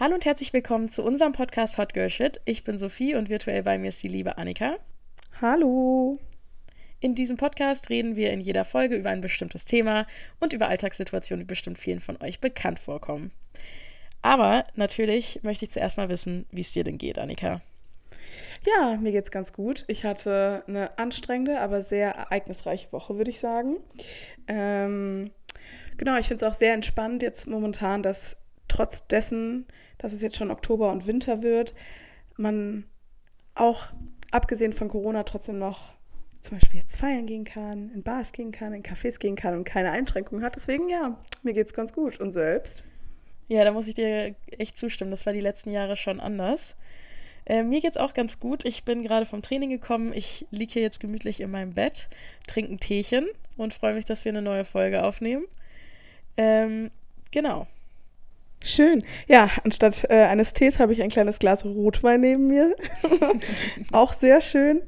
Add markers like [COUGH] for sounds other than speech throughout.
Hallo und herzlich willkommen zu unserem Podcast Hot Girl Shit. Ich bin Sophie und virtuell bei mir ist die liebe Annika. Hallo. In diesem Podcast reden wir in jeder Folge über ein bestimmtes Thema und über Alltagssituationen, die bestimmt vielen von euch bekannt vorkommen. Aber natürlich möchte ich zuerst mal wissen, wie es dir denn geht, Annika. Ja, mir geht's ganz gut. Ich hatte eine anstrengende, aber sehr ereignisreiche Woche, würde ich sagen. Ähm, genau, ich finde es auch sehr entspannt jetzt momentan, dass trotz dessen, dass es jetzt schon Oktober und Winter wird, man auch abgesehen von Corona trotzdem noch zum Beispiel jetzt feiern gehen kann, in Bars gehen kann, in Cafés gehen kann und keine Einschränkungen hat. Deswegen ja, mir geht's ganz gut. Und selbst? Ja, da muss ich dir echt zustimmen. Das war die letzten Jahre schon anders. Äh, mir geht's auch ganz gut. Ich bin gerade vom Training gekommen. Ich liege hier jetzt gemütlich in meinem Bett, trinke ein Teechen und freue mich, dass wir eine neue Folge aufnehmen. Ähm, genau. Schön. Ja, anstatt äh, eines Tees habe ich ein kleines Glas Rotwein neben mir. [LAUGHS] auch sehr schön.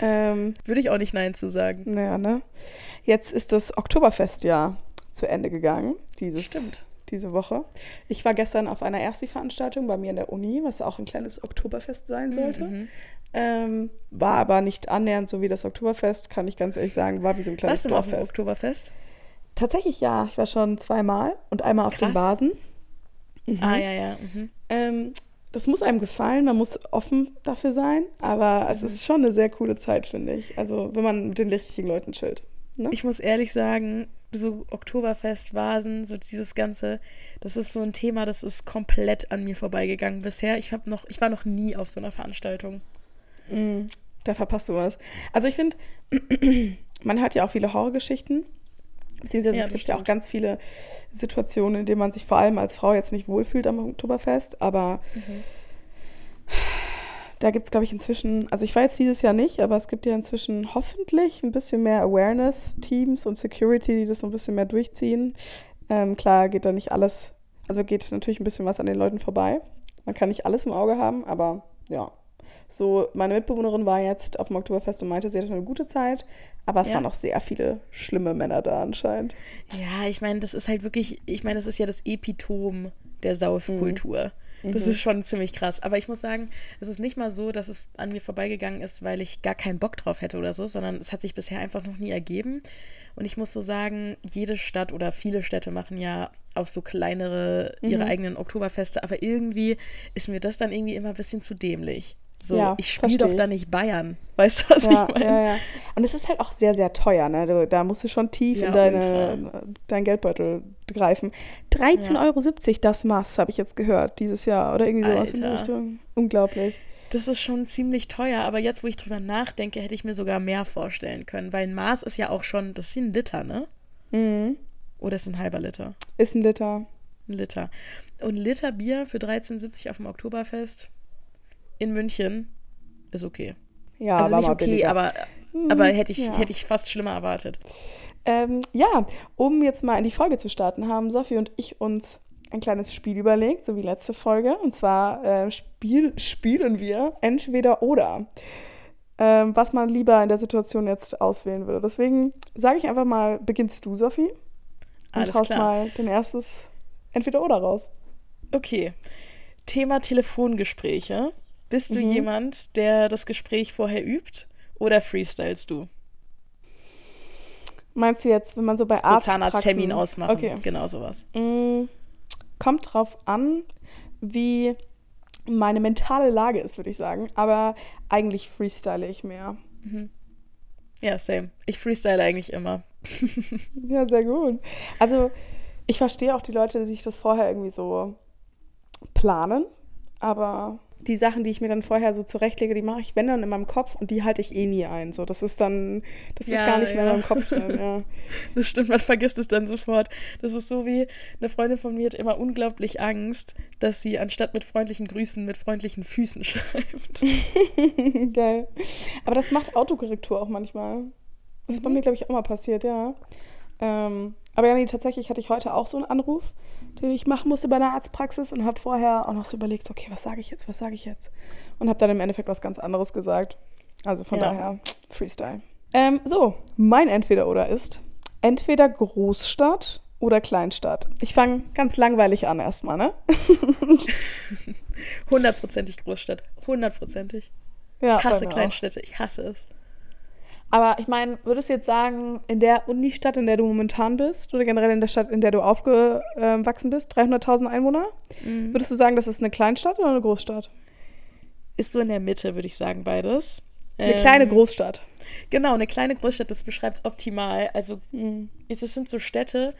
Ähm, Würde ich auch nicht Nein zu sagen. Naja, ne? Jetzt ist das Oktoberfestjahr zu Ende gegangen. Dieses, Stimmt. Diese Woche. Ich war gestern auf einer Ersti-Veranstaltung bei mir in der Uni, was auch ein kleines Oktoberfest sein sollte. Mhm. Ähm, war aber nicht annähernd so wie das Oktoberfest, kann ich ganz ehrlich sagen. War wie so ein kleines Warst du mal auf dem Oktoberfest? Tatsächlich ja. Ich war schon zweimal und einmal auf Krass. den Basen. Mhm. Ah, ja, ja. Mhm. Ähm, das muss einem gefallen, man muss offen dafür sein, aber es ist schon eine sehr coole Zeit, finde ich. Also, wenn man mit den richtigen Leuten chillt. Ne? Ich muss ehrlich sagen, so Oktoberfest, Vasen, so dieses Ganze, das ist so ein Thema, das ist komplett an mir vorbeigegangen bisher. Ich habe noch, ich war noch nie auf so einer Veranstaltung. Mm, da verpasst du was. Also ich finde, [CLEARS THROAT] man hört ja auch viele Horrorgeschichten. Beziehungsweise Ja, es gibt ja auch stimmt. ganz viele Situationen, in denen man sich vor allem als Frau jetzt nicht wohlfühlt am Oktoberfest. Aber da gibt es, glaube ich, inzwischen, also ich war jetzt dieses Jahr nicht, aber es gibt ja inzwischen hoffentlich ein bisschen mehr Awareness-Teams und Security, die das so ein bisschen mehr durchziehen. Ähm, klar geht da nicht alles, also geht natürlich ein bisschen was an den Leuten vorbei. Man kann nicht alles im Auge haben, aber ja. So, meine Mitbewohnerin war jetzt auf dem Oktoberfest und meinte, sie hatte eine gute Zeit, aber es Ja. waren auch sehr viele schlimme Männer da anscheinend. Ja, ich meine, das ist halt wirklich, ich meine, das ist ja das Epitom der Saufkultur. Mhm. Das ist schon ziemlich krass. Aber ich muss sagen, es ist nicht mal so, dass es an mir vorbeigegangen ist, weil ich gar keinen Bock drauf hätte oder so, sondern es hat sich bisher einfach noch nie ergeben. Und ich muss so sagen, jede Stadt oder viele Städte machen ja auch so kleinere, ihre Mhm. eigenen Oktoberfeste, aber irgendwie ist mir das dann irgendwie immer ein bisschen zu dämlich. So, Ja, ich spiele doch da nicht Bayern. [LAUGHS] Weißt du, was Ja, ich meine? ja, ja. Und es ist halt auch sehr, sehr teuer. Ne? Du, da musst du schon tief in deine, deinen Geldbeutel greifen. 13,70 Ja. Euro das Maß, habe ich jetzt gehört, dieses Jahr. Oder irgendwie sowas in die Alter. Richtung. Unglaublich. Das ist schon ziemlich teuer, aber jetzt, wo ich drüber nachdenke, hätte ich mir sogar mehr vorstellen können, weil ein Maß ist ja auch schon, das ist ein Liter, ne? Mhm. Oder ist ein halber Liter? Ist ein Liter. Ein Liter. Und Liter Bier für 13,70 auf dem Oktoberfest in München ist okay. Ja, also nicht okay, billiger. aber, Mhm, aber hätte ich, ja. hätte ich fast schlimmer erwartet. Ähm, ja, um jetzt mal in die Folge zu starten, haben Sophie und ich uns ein kleines Spiel überlegt, so wie letzte Folge. Und zwar äh, Spiel, spielen wir entweder oder. Ähm, was man lieber in der Situation jetzt auswählen würde. Deswegen sage ich einfach mal, beginnst du, Sophie? Und Alles haust klar. mal dein erstes entweder oder raus. Okay. Thema Telefongespräche. Bist du Mhm. jemand, der das Gespräch vorher übt oder freestylst du? Meinst du jetzt, wenn man so bei So Arztpraxen... Zahnarzttermin ausmachen. Okay. Genau sowas. Mm, kommt drauf an, wie meine mentale Lage ist, würde ich sagen. Aber eigentlich freestyle ich mehr. Ja, same. Ich freestyle eigentlich immer. [LAUGHS] Ja, sehr gut. Also, ich verstehe auch die Leute, die sich das vorher irgendwie so planen, aber die Sachen, die ich mir dann vorher so zurechtlege, die mache ich, wenn dann in meinem Kopf und die halte ich eh nie ein. So, das ist dann, das ist Ja, gar nicht mehr ja. in meinem Kopf drin. Ja. [LAUGHS] Das stimmt, man vergisst es dann sofort. Das ist so wie eine Freundin von mir hat immer unglaublich Angst, dass sie anstatt mit freundlichen Grüßen mit freundlichen Füßen [LAUGHS] schreibt. [LAUGHS] Geil. Aber das macht Autokorrektur auch manchmal. Das ist bei Mhm. mir, glaube ich, auch mal passiert, ja. Ähm, aber ja, nee, tatsächlich hatte ich heute auch so einen Anruf, den ich machen musste bei einer Arztpraxis und habe vorher auch noch so überlegt, okay, was sage ich jetzt, was sage ich jetzt? Und habe dann im Endeffekt was ganz anderes gesagt. Also von Ja. daher, Freestyle. Ähm, so, mein Entweder-Oder ist entweder Großstadt oder Kleinstadt. Ich fange ganz langweilig an erstmal, ne? [LAUGHS] Hundertprozentig Großstadt. Hundertprozentig. Ja, ich hasse mir auch. Kleinstädte. Ich hasse es. Aber ich meine, würdest du jetzt sagen, in der Unistadt, in der du momentan bist, oder generell in der Stadt, in der du aufgewachsen bist, 300.000 Einwohner, Mhm. würdest du sagen, das ist eine Kleinstadt oder eine Großstadt? Ist so in der Mitte, würde ich sagen, beides. Eine Ähm, kleine Großstadt. Genau, eine kleine Großstadt, das beschreibt es optimal. Also Mhm. es es sind so Städte,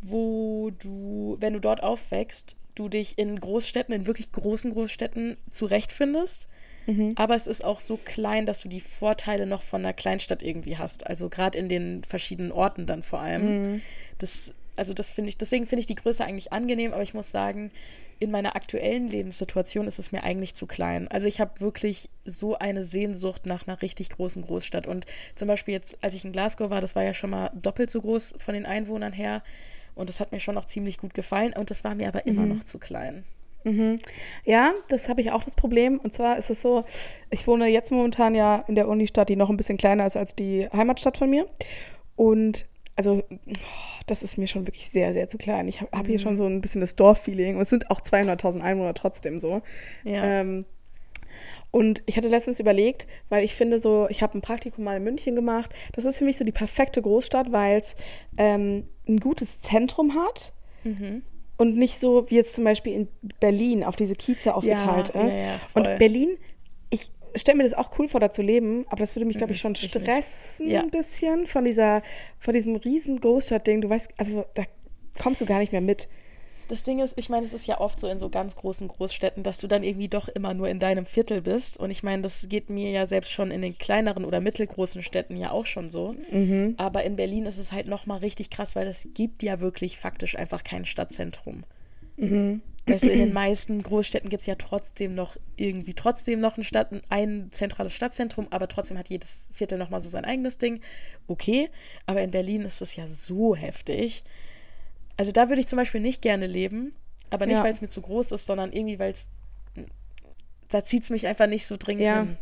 wo du, wenn du dort aufwächst, du dich in Großstädten, in wirklich großen Großstädten zurechtfindest. Mhm. Aber es ist auch so klein, dass du die Vorteile noch von einer Kleinstadt irgendwie hast. Also gerade in den verschiedenen Orten dann vor allem. Mhm. Das, also das finde ich, deswegen finde ich die Größe eigentlich angenehm, aber ich muss sagen, in meiner aktuellen Lebenssituation ist es mir eigentlich zu klein. Also ich habe wirklich so eine Sehnsucht nach einer richtig großen Großstadt. Und zum Beispiel jetzt, als ich in Glasgow war, das war ja schon mal doppelt so groß von den Einwohnern her. Und das hat mir schon noch ziemlich gut gefallen. Und das war mir aber immer noch zu klein. Mhm. Ja, das habe ich auch das Problem. Und zwar ist es so, ich wohne jetzt momentan ja in der Unistadt, die noch ein bisschen kleiner ist als die Heimatstadt von mir. Und also, das ist mir schon wirklich sehr, sehr zu klein. Ich habe hab hier schon so ein bisschen das Dorffeeling. Und es sind auch 200.000 Einwohner trotzdem so. Ja. Ähm, und ich hatte letztens überlegt, weil ich finde so, ich habe ein Praktikum mal in München gemacht. Das ist für mich so die perfekte Großstadt, weil es ähm, ein gutes Zentrum hat Mhm. Und nicht so wie jetzt zum Beispiel in Berlin auf diese Kieze aufgeteilt ja, ist. ja, voll. und Berlin, ich stelle mir das auch cool vor, da zu leben, aber das würde mich, glaube ich, schon Mhm, nicht. stressen Ja. ein bisschen von dieser, von diesem riesen Großstadtding. Du weißt, also da kommst du gar nicht mehr mit. Das Ding ist, ich meine, es ist ja oft so in so ganz großen Großstädten, dass du dann irgendwie doch immer nur in deinem Viertel bist. Und ich meine, das geht mir ja selbst schon in den kleineren oder mittelgroßen Städten ja auch schon so. Mhm. Aber in Berlin ist es halt nochmal richtig krass, weil es gibt ja wirklich faktisch einfach kein Stadtzentrum. Mhm. Weißt du, in den [CLEARS THROAT] meisten Großstädten gibt es ja trotzdem noch irgendwie trotzdem noch ein, Stadt, ein zentrales Stadtzentrum, aber trotzdem hat jedes Viertel nochmal so sein eigenes Ding. Okay, aber in Berlin ist es ja so heftig. Also da würde ich zum Beispiel nicht gerne leben, aber nicht, Ja. weil es mir zu groß ist, sondern irgendwie, weil es da zieht es mich einfach nicht so dringend Ja. hin.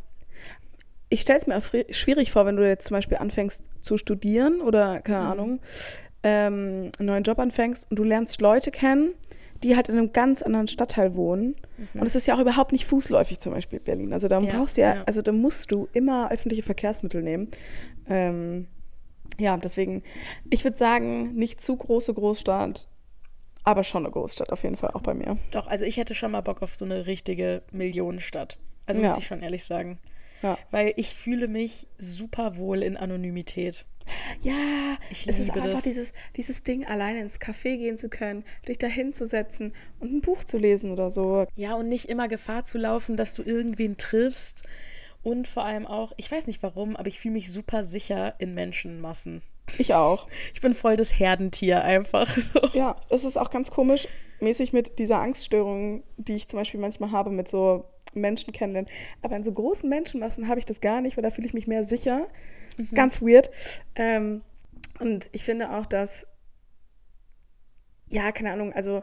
Ich stelle es mir auch schwierig vor, wenn du jetzt zum Beispiel anfängst zu studieren oder, keine Mhm. Ahnung, ähm, einen neuen Job anfängst und du lernst Leute kennen, die halt in einem ganz anderen Stadtteil wohnen. Und es ist ja auch überhaupt nicht fußläufig, zum Beispiel Berlin. Also da Ja, brauchst du ja, ja. also da musst du immer öffentliche Verkehrsmittel nehmen. Ähm, ja, deswegen, ich würde sagen, nicht zu große Großstadt, aber schon eine Großstadt auf jeden Fall, auch bei mir. Doch, also ich hätte schon mal Bock auf so eine richtige Millionenstadt. Also Ja. muss ich schon ehrlich sagen. Ja. Weil ich fühle mich super wohl in Anonymität. Ja, Ich es ist einfach das. dieses, dieses Ding, alleine ins Café gehen zu können, dich da hinzusetzen und ein Buch zu lesen oder so. Ja, und nicht immer Gefahr zu laufen, dass du irgendwen triffst. Und vor allem auch, ich weiß nicht warum, aber ich fühle mich super sicher in Menschenmassen. Ich auch. [LAUGHS] Ich bin voll das Herdentier einfach. [LAUGHS] So. Ja, es ist auch ganz komisch, mäßig mit dieser Angststörung, die ich zum Beispiel manchmal habe mit so Menschen kennenlernen. Aber in so großen Menschenmassen habe ich das gar nicht, weil da fühle ich mich mehr sicher. Ganz weird. Ähm, und ich finde auch, dass, ja, keine Ahnung, also,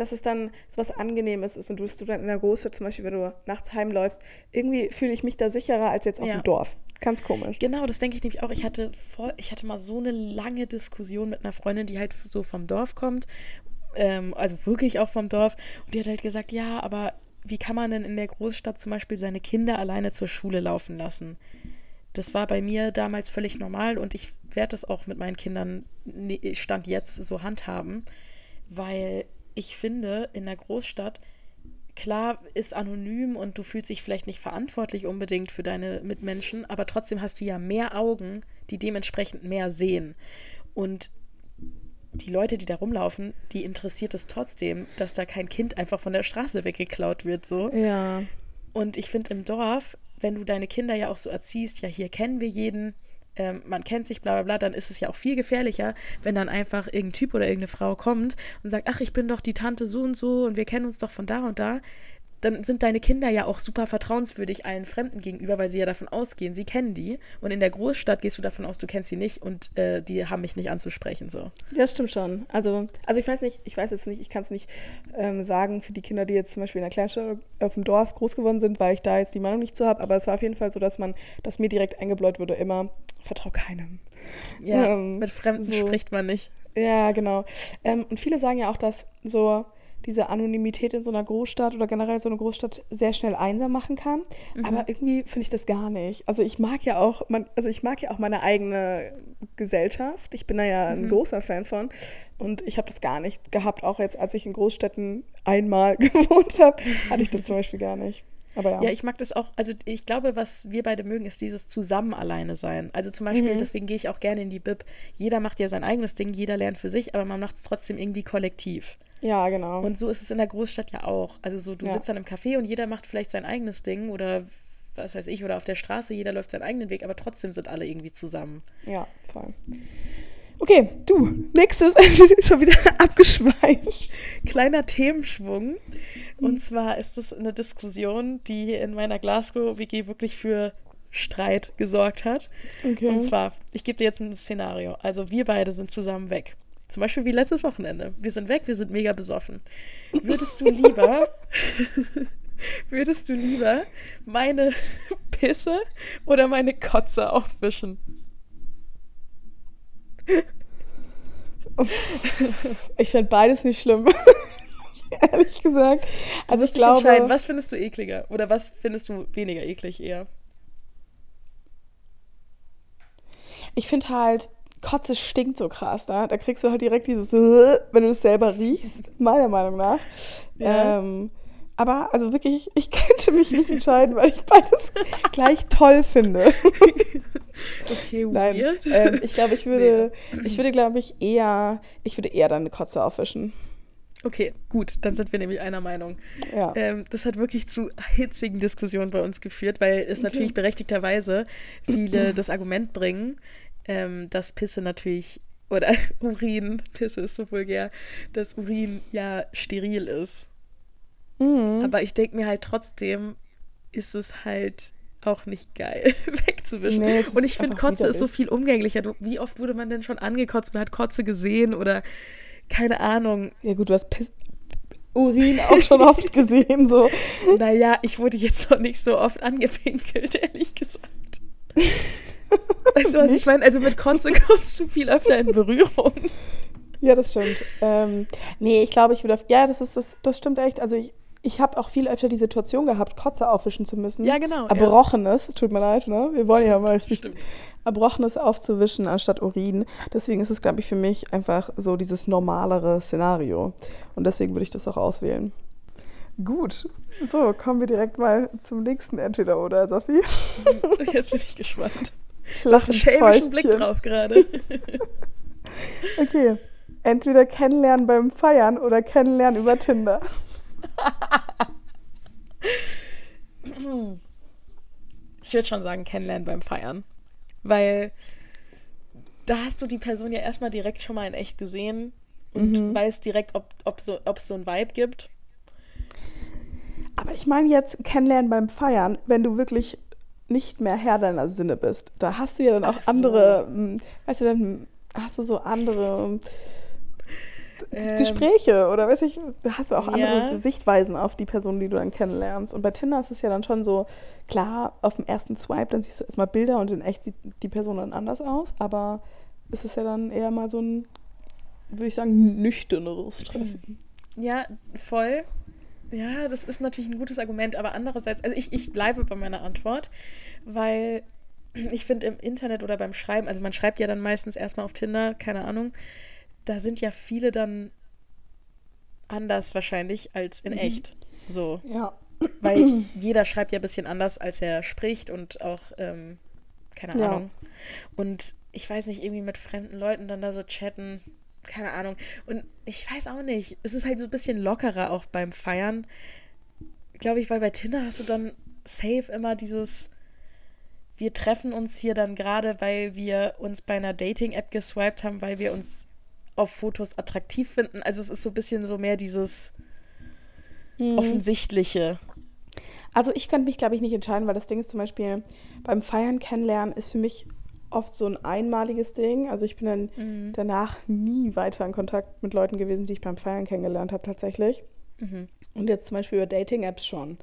dass es dann so was Angenehmes ist und du bist du dann in der Großstadt zum Beispiel, wenn du nachts heimläufst, irgendwie fühle ich mich da sicherer als jetzt auf Ja. dem Dorf. Ganz komisch. Genau, das denke ich nämlich auch. Ich hatte, voll, ich hatte mal so eine lange Diskussion mit einer Freundin, die halt so vom Dorf kommt. Ähm, also wirklich auch vom Dorf. Und die hat halt gesagt, ja, aber wie kann man denn in der Großstadt zum Beispiel seine Kinder alleine zur Schule laufen lassen? Das war bei mir damals völlig normal und ich werde das auch mit meinen Kindern Stand jetzt so handhaben, weil ich finde, in der Großstadt, klar ist anonym und du fühlst dich vielleicht nicht verantwortlich unbedingt für deine Mitmenschen, aber trotzdem hast du ja mehr Augen, die dementsprechend mehr sehen. Und die Leute, die da rumlaufen, die interessiert es trotzdem, dass da kein Kind einfach von der Straße weggeklaut wird, so. Ja. Und ich finde im Dorf, wenn du deine Kinder ja auch so erziehst, ja, hier kennen wir jeden, ähm, man kennt sich, bla bla bla, dann ist es ja auch viel gefährlicher, wenn dann einfach irgendein Typ oder irgendeine Frau kommt und sagt, ach, ich bin doch die Tante so und so und wir kennen uns doch von da und da. Dann sind deine Kinder ja auch super vertrauenswürdig allen Fremden gegenüber, weil sie ja davon ausgehen, sie kennen die. Und in der Großstadt gehst du davon aus, du kennst sie nicht und äh, die haben mich nicht anzusprechen. So. Das stimmt schon. Also, also ich weiß nicht, ich weiß jetzt nicht, ich kann es nicht ähm, sagen für die Kinder, die jetzt zum Beispiel in der Kleinstadt auf dem Dorf groß geworden sind, weil ich da jetzt die Meinung nicht zu habe, aber es war auf jeden Fall so, dass man, dass mir direkt eingebläut wurde, immer, vertrau keinem. Ja, Ähm, mit Fremden so. spricht man nicht. Ja, genau. Ähm, und viele sagen ja auch, dass so diese Anonymität in so einer Großstadt oder generell so eine Großstadt sehr schnell einsam machen kann. Mhm. Aber irgendwie finde ich das gar nicht. Also ich mag ja auch, man, also ich mag ja auch meine eigene Gesellschaft. Ich bin da ja ein Mhm. großer Fan von. Und ich habe das gar nicht gehabt, auch jetzt, als ich in Großstädten einmal [LAUGHS] gewohnt habe, hatte ich das zum Beispiel gar nicht. Aber ja. Ja, ich mag das auch. Also ich glaube, was wir beide mögen, ist dieses Zusammen alleine sein. Also zum Beispiel, Mhm. deswegen gehe ich auch gerne in die Bib. Jeder macht ja sein eigenes Ding, jeder lernt für sich, aber man macht es trotzdem irgendwie kollektiv. ja, genau. Und so ist es in der Großstadt ja auch. Also so, du Ja. sitzt dann im Café und jeder macht vielleicht sein eigenes Ding oder was weiß ich, oder auf der Straße, jeder läuft seinen eigenen Weg, aber trotzdem sind alle irgendwie zusammen. Ja, voll. Okay, du, nächstes, [LAUGHS] schon wieder abgeschweift. Kleiner Themenschwung. Und zwar ist es eine Diskussion, die in meiner Glasgow-WG wirklich für Streit gesorgt hat. Okay. Und zwar, ich gebe dir jetzt ein Szenario. Also wir beide sind zusammen weg. Zum Beispiel wie letztes Wochenende. Wir sind weg, wir sind mega besoffen. Würdest du lieber, [LAUGHS] würdest du lieber meine Pisse oder meine Kotze aufwischen? Ich fände beides nicht schlimm. [LAUGHS] Ehrlich gesagt. Also ich dich entscheiden, glaube, was findest du ekliger? Oder was findest du weniger eklig eher? ich finde halt, Kotze stinkt so krass, da. Da kriegst du halt direkt dieses, [LAUGHS] wenn du es selber riechst, meiner Meinung nach. Ja. Ähm, aber also wirklich, ich könnte mich nicht entscheiden, weil ich beides gleich toll finde. [LAUGHS] Okay, Nein, weird. ähm, ich glaube, [LAUGHS] ich würde, ich würde, glaube ich, eher, ich würde eher dann eine Kotze aufwischen. Okay, gut, dann sind wir nämlich einer Meinung. Ja. Ähm, das hat wirklich zu hitzigen Diskussionen bei uns geführt, weil es natürlich berechtigterweise viele das Argument bringen, ähm, dass Pisse natürlich, oder [LAUGHS] Urin, Pisse ist so vulgär, dass Urin ja steril ist. Mhm. Aber ich denke mir halt trotzdem, ist es halt auch nicht geil [LAUGHS] wegzuwischen. Nee, Und ich finde, Kotze ist so viel umgänglicher. Du, wie oft wurde man denn schon angekotzt, man hat Kotze gesehen oder keine Ahnung. Ja gut, du hast Piss Urin auch schon oft [LAUGHS] gesehen, so. Naja, ich wurde jetzt noch nicht so oft angepinkelt, [LAUGHS] ehrlich gesagt. Weißt du, was ich Nicht? meine? Also mit Kotze kommst du viel öfter in Berührung. Ja, das stimmt. Ähm, nee, ich glaube, ich würde auf. Ja, das ist das, das stimmt echt. Also ich, ich habe auch viel öfter die Situation gehabt, Kotze aufwischen zu müssen. Ja, genau, ja. Erbrochenes, tut mir leid, ne? Wir wollen ja mal richtig Stimmt. Erbrochenes aufzuwischen anstatt Urin. Deswegen ist es, glaube ich, für mich einfach so dieses normalere Szenario. Und deswegen würde ich das auch auswählen. Gut, so, kommen wir direkt mal zum nächsten Entweder-Oder, Sophie. [LAUGHS] Jetzt bin ich gespannt. Lass Einen schelmischen Blick drauf gerade. [LAUGHS] Okay, entweder kennenlernen beim Feiern oder kennenlernen über Tinder. Ich würde schon sagen, kennenlernen beim Feiern. Weil da hast du die Person ja erstmal direkt schon mal in echt gesehen und Mhm. weißt direkt, ob, ob, so, ob es so ein Vibe gibt. Aber ich meine jetzt kennenlernen beim Feiern, wenn du wirklich nicht mehr Herr deiner Sinne bist. Da hast du ja dann auch so. andere, hm, weißt du, dann hast du so andere Ähm, Gespräche oder weiß ich, da hast du auch andere ja. Sichtweisen auf die Person, die du dann kennenlernst. Und bei Tinder ist es ja dann schon so, klar, auf dem ersten Swipe, dann siehst du erstmal Bilder und in echt sieht die Person dann anders aus, aber es ist ja dann eher mal so ein, würde ich sagen, nüchterneres Treffen. Ja, voll. Ja, das ist natürlich ein gutes Argument, aber andererseits, also ich, ich bleibe bei meiner Antwort, weil ich finde im Internet oder beim Schreiben, also man schreibt ja dann meistens erstmal auf Tinder, keine Ahnung, da sind ja viele dann anders wahrscheinlich als in echt. So, Ja. weil [CLEARS THROAT] jeder schreibt ja ein bisschen anders, als er spricht und auch, ähm, keine Ja. Ahnung. Und ich weiß nicht, irgendwie mit fremden Leuten dann da so chatten, keine Ahnung. Und ich weiß auch nicht, es ist halt so ein bisschen lockerer auch beim Feiern. Glaube ich, weil bei Tinder hast du dann safe immer dieses, wir treffen uns hier dann gerade, weil wir uns bei einer Dating-App geswiped haben, weil wir uns auf Fotos attraktiv finden. Also es ist so ein bisschen so mehr dieses Offensichtliche. Also ich könnte mich, glaube ich, nicht entscheiden, weil das Ding ist zum Beispiel, beim Feiern kennenlernen ist für mich oft so ein einmaliges Ding. Also ich bin dann Mhm. danach nie weiter in Kontakt mit Leuten gewesen, die ich beim Feiern kennengelernt habe tatsächlich. Mhm. Und jetzt zum Beispiel über Dating-Apps schon.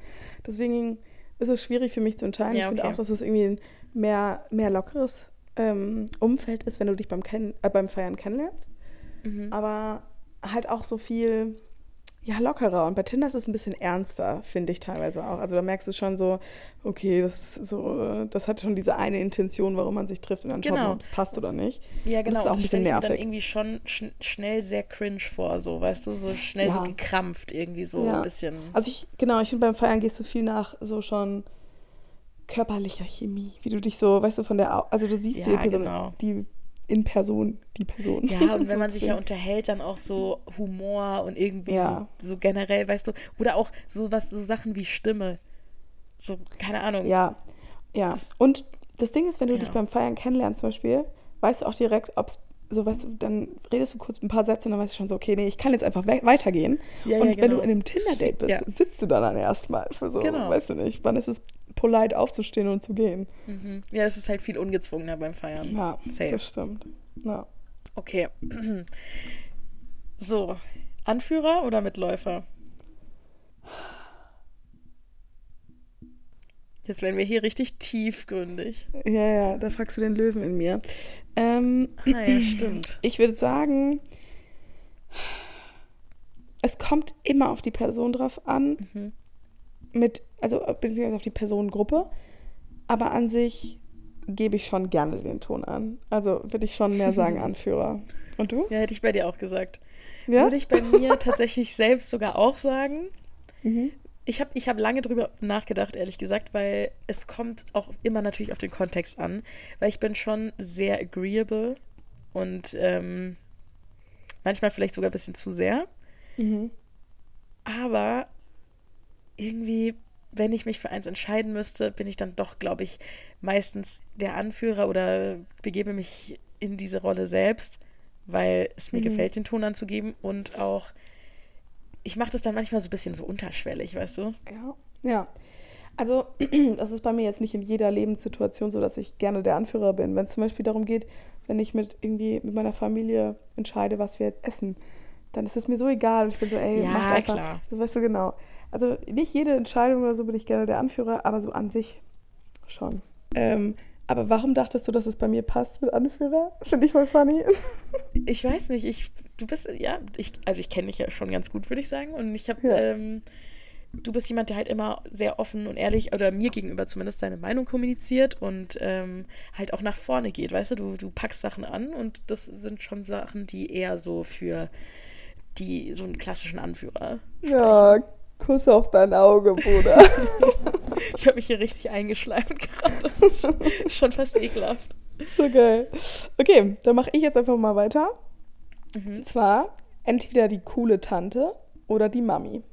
Deswegen ist es schwierig für mich zu entscheiden. Ja, ich finde auch, dass es irgendwie ein mehr, mehr lockeres ähm, Umfeld ist, wenn du dich beim, Kennen äh, beim Feiern kennenlernst. Mhm. Aber halt auch so viel, ja, lockerer. Und bei Tinder ist es ein bisschen ernster, finde ich teilweise auch. Also da merkst du schon so, okay, das, so, das hat schon diese eine Intention, warum man sich trifft und dann Genau. schaut man, ob es passt oder nicht. Ja, genau. Das ist auch ein bisschen nervig. dann irgendwie schon schn schnell sehr cringe vor, so, weißt du, so schnell so Ja. gekrampft irgendwie so Ja. ein bisschen. Also ich, genau, ich finde beim Feiern gehst du viel nach so schon körperlicher Chemie, wie du dich so, weißt du, von der, also du siehst, wie die Ja, Person, genau. die in Person, die Person. Ja, [LAUGHS] und wenn man sich ja unterhält, dann auch so Humor und irgendwie Ja. so, so generell, weißt du, oder auch so was, so Sachen wie Stimme. So, keine Ahnung. Ja, ja. Und das Ding ist, wenn du Ja. dich beim Feiern kennenlernst zum Beispiel, weißt du auch direkt, ob es so, weißt du, dann redest du kurz ein paar Sätze und dann weißt du schon so, okay, nee, ich kann jetzt einfach we weitergehen. Ja, und ja, wenn du genau. in einem Tinder-Date bist, Ja. sitzt du dann, dann erstmal für so, Genau. weißt du nicht, wann ist es polite aufzustehen und zu gehen. Mhm. Ja, es ist halt viel ungezwungener beim Feiern. Ja, Safe. das stimmt. Ja. Okay. So, Anführer oder Mitläufer? Jetzt werden wir hier richtig tiefgründig. ja, ja, da fragst du den Löwen in mir. Ähm, Ah ja, stimmt. [CLEARS THROAT] Ich würde sagen, es kommt immer auf die Person drauf an, Mhm. mit, also beziehungsweise auf die Personengruppe, aber an sich gebe ich schon gerne den Ton an. Also würde ich schon mehr sagen [LAUGHS] Anführer. Und du? Ja, hätte ich bei dir auch gesagt. Ja? Würde ich bei mir tatsächlich [LAUGHS] selbst sogar auch sagen. Mhm. Ich habe ich hab lange drüber nachgedacht, ehrlich gesagt, weil es kommt auch immer natürlich auf den Kontext an, weil ich bin schon sehr agreeable und ähm, manchmal vielleicht sogar ein bisschen zu sehr. Mhm. Aber irgendwie, wenn ich mich für eins entscheiden müsste, bin ich dann doch, glaube ich, meistens der Anführer oder begebe mich in diese Rolle selbst, weil es mir Mhm. gefällt, den Ton anzugeben und auch, ich mache das dann manchmal so ein bisschen so unterschwellig, weißt du? Ja. Ja. Also, [CLEARS THROAT] das ist bei mir jetzt nicht in jeder Lebenssituation so, dass ich gerne der Anführer bin. Wenn es zum Beispiel darum geht, wenn ich mit irgendwie mit meiner Familie entscheide, was wir essen, dann ist es mir so egal. Und ich bin so, ey, Ja, macht einfach. klar. So, weißt du, genau. Also, nicht jede Entscheidung oder so bin ich gerne der Anführer, aber so an sich schon. Ähm, aber warum dachtest du, dass es bei mir passt mit Anführer? [LAUGHS] Finde ich voll funny. Ich weiß nicht, ich, du bist, ja, ich, also ich kenne dich ja schon ganz gut, würde ich sagen. Und ich habe, Ja. ähm, du bist jemand, der halt immer sehr offen und ehrlich, oder mir gegenüber zumindest, seine Meinung kommuniziert und ähm, halt auch nach vorne geht, weißt du? du? Du packst Sachen an und das sind schon Sachen, die eher so für die, so einen klassischen Anführer. Ja, Kuss auf dein Auge, Bruder. [LAUGHS] Ich habe mich hier richtig eingeschleimt gerade. Das ist schon, ist schon fast ekelhaft. so geil. Okay, dann mache ich jetzt einfach mal weiter. Mhm. Und zwar entweder die coole Tante oder die Mami.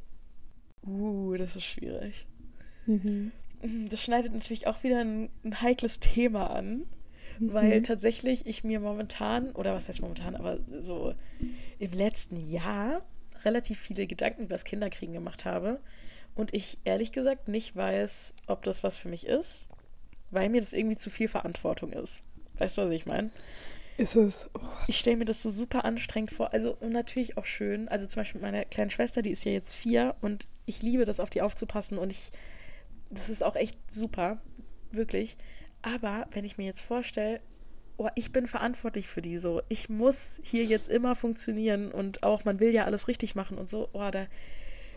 Uh, das ist schwierig. Mhm. Das schneidet natürlich auch wieder ein, ein heikles Thema an, weil tatsächlich ich mir momentan, oder was heißt momentan, aber so im letzten Jahr relativ viele Gedanken über das Kinderkriegen gemacht habe und ich ehrlich gesagt nicht weiß, ob das was für mich ist, weil mir das irgendwie zu viel Verantwortung ist. Weißt du, was ich meine? Ist es. Oh, Ich stelle mir das so super anstrengend vor. Also und natürlich auch schön. Also zum Beispiel meine kleine Schwester, die ist ja jetzt vier und ich liebe das, auf die aufzupassen und ich, das ist auch echt super, wirklich. Aber wenn ich mir jetzt vorstelle, oh, ich bin verantwortlich für die so, ich muss hier jetzt immer funktionieren und auch man will ja alles richtig machen und so, oh, da,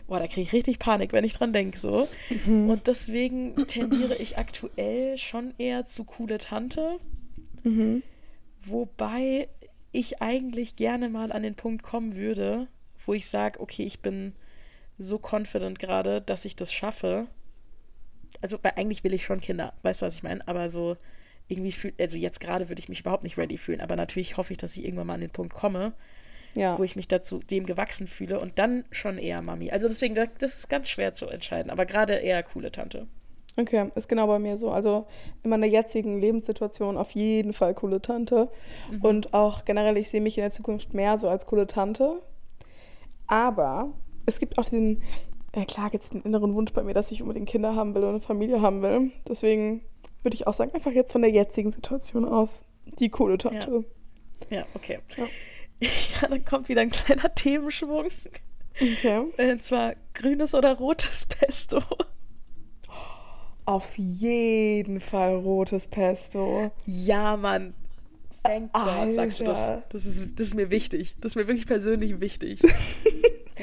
oh, da kriege ich richtig Panik, wenn ich dran denke so. Und deswegen tendiere ich aktuell schon eher zu coole Tante. Mhm. Wobei ich eigentlich gerne mal an den Punkt kommen würde, wo ich sage, okay, ich bin so confident gerade, dass ich das schaffe. Also, weil eigentlich will ich schon Kinder, weißt du, was ich meine? Aber so irgendwie fühl, also jetzt gerade würde ich mich überhaupt nicht ready fühlen, aber natürlich hoffe ich, dass ich irgendwann mal an den Punkt komme, Ja. wo ich mich dazu dem gewachsen fühle und dann schon eher Mami. Also deswegen, das ist ganz schwer zu entscheiden, aber gerade eher coole Tante. Okay, ist genau bei mir so. Also in meiner jetzigen Lebenssituation auf jeden Fall coole Tante. Mhm. Und auch generell, ich sehe mich in der Zukunft mehr so als coole Tante. Aber es gibt auch diesen, ja klar gibt es den inneren Wunsch bei mir, dass ich unbedingt Kinder haben will und eine Familie haben will. Deswegen würde ich auch sagen, einfach jetzt von der jetzigen Situation aus, die coole Tante. Ja, okay. Ja. [LAUGHS] Ja, dann kommt wieder ein kleiner Themenschwung. Okay. Und zwar grünes oder rotes Pesto. Auf jeden Fall rotes Pesto. Ja, Mann. Thank God, sagst du das. Das ist, das ist mir wichtig. Das ist mir wirklich persönlich wichtig. [LAUGHS]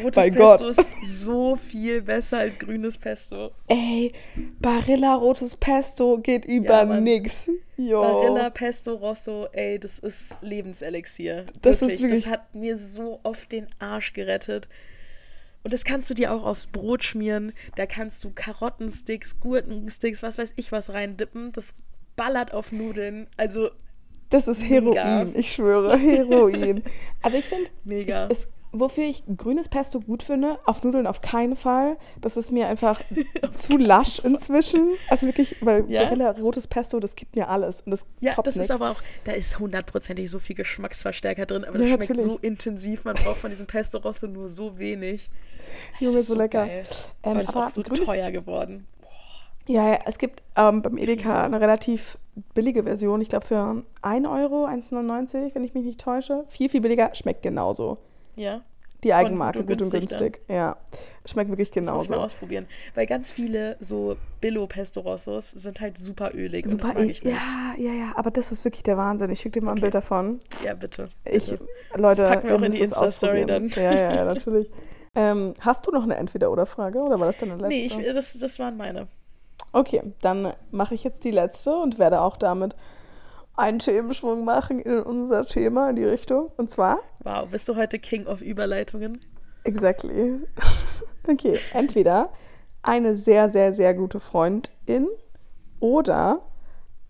Rotes Pesto Gott. ist so viel besser als grünes Pesto. Ey, Barilla rotes Pesto geht über Mann. nix. Jo. Barilla, Pesto, Rosso, ey, das ist Lebenselixier. Das ist wirklich- Das hat mir so oft den Arsch gerettet. Und das kannst du dir auch aufs Brot schmieren. Da kannst du Karottensticks, Gurkensticks, was weiß ich was reindippen. Das ballert auf Nudeln. Also Das ist Mega. Heroin, ich schwöre, Heroin. [LAUGHS] Also ich finde, Mega. es- wofür ich grünes Pesto gut finde, auf Nudeln auf keinen Fall. Das ist mir einfach [LAUGHS] zu lasch inzwischen. Also wirklich, weil Ja? Rotes Pesto, das gibt mir alles. Und das Ja, das nix. ist aber auch, da ist hundertprozentig so viel Geschmacksverstärker drin, aber das Ja, schmeckt natürlich. so intensiv. Man braucht von diesem Pesto Rosso nur so wenig. Junge, ist so lecker. Geil. Ähm, aber das ist auch so teuer geworden. Ja, ja, es gibt ähm, beim Edeka eine relativ billige Version. Ich glaube für 1 Euro, 1,99, wenn ich mich nicht täusche. Viel, viel billiger. Schmeckt genauso. Ja. Die Eigenmarke, Gut und günstig günstig. Ja, schmeckt wirklich Das muss ich mal genauso. ausprobieren. Weil ganz viele so Billo-Pesto Rossos sind halt super ölig. Super, das mag ich nicht. ja, ja, ja, aber das ist wirklich der Wahnsinn. Ich schicke dir mal ein Okay. Bild davon. Ja, bitte. Ich, bitte. Leute, Das packen wir auch in die Insta-Story dann. Ja, ja, ja, [LAUGHS] natürlich. ähm, hast du noch eine Entweder-Oder-Frage oder war das deine letzte? Nee, ich, das, das waren meine. Okay, dann mache ich jetzt die letzte und werde auch damit einen Themenschwung machen in unser Thema, in die Richtung. Und zwar, Wow, bist du heute King of Überleitungen? exactly. [LAUGHS] okay, entweder eine sehr, sehr, sehr gute Freundin oder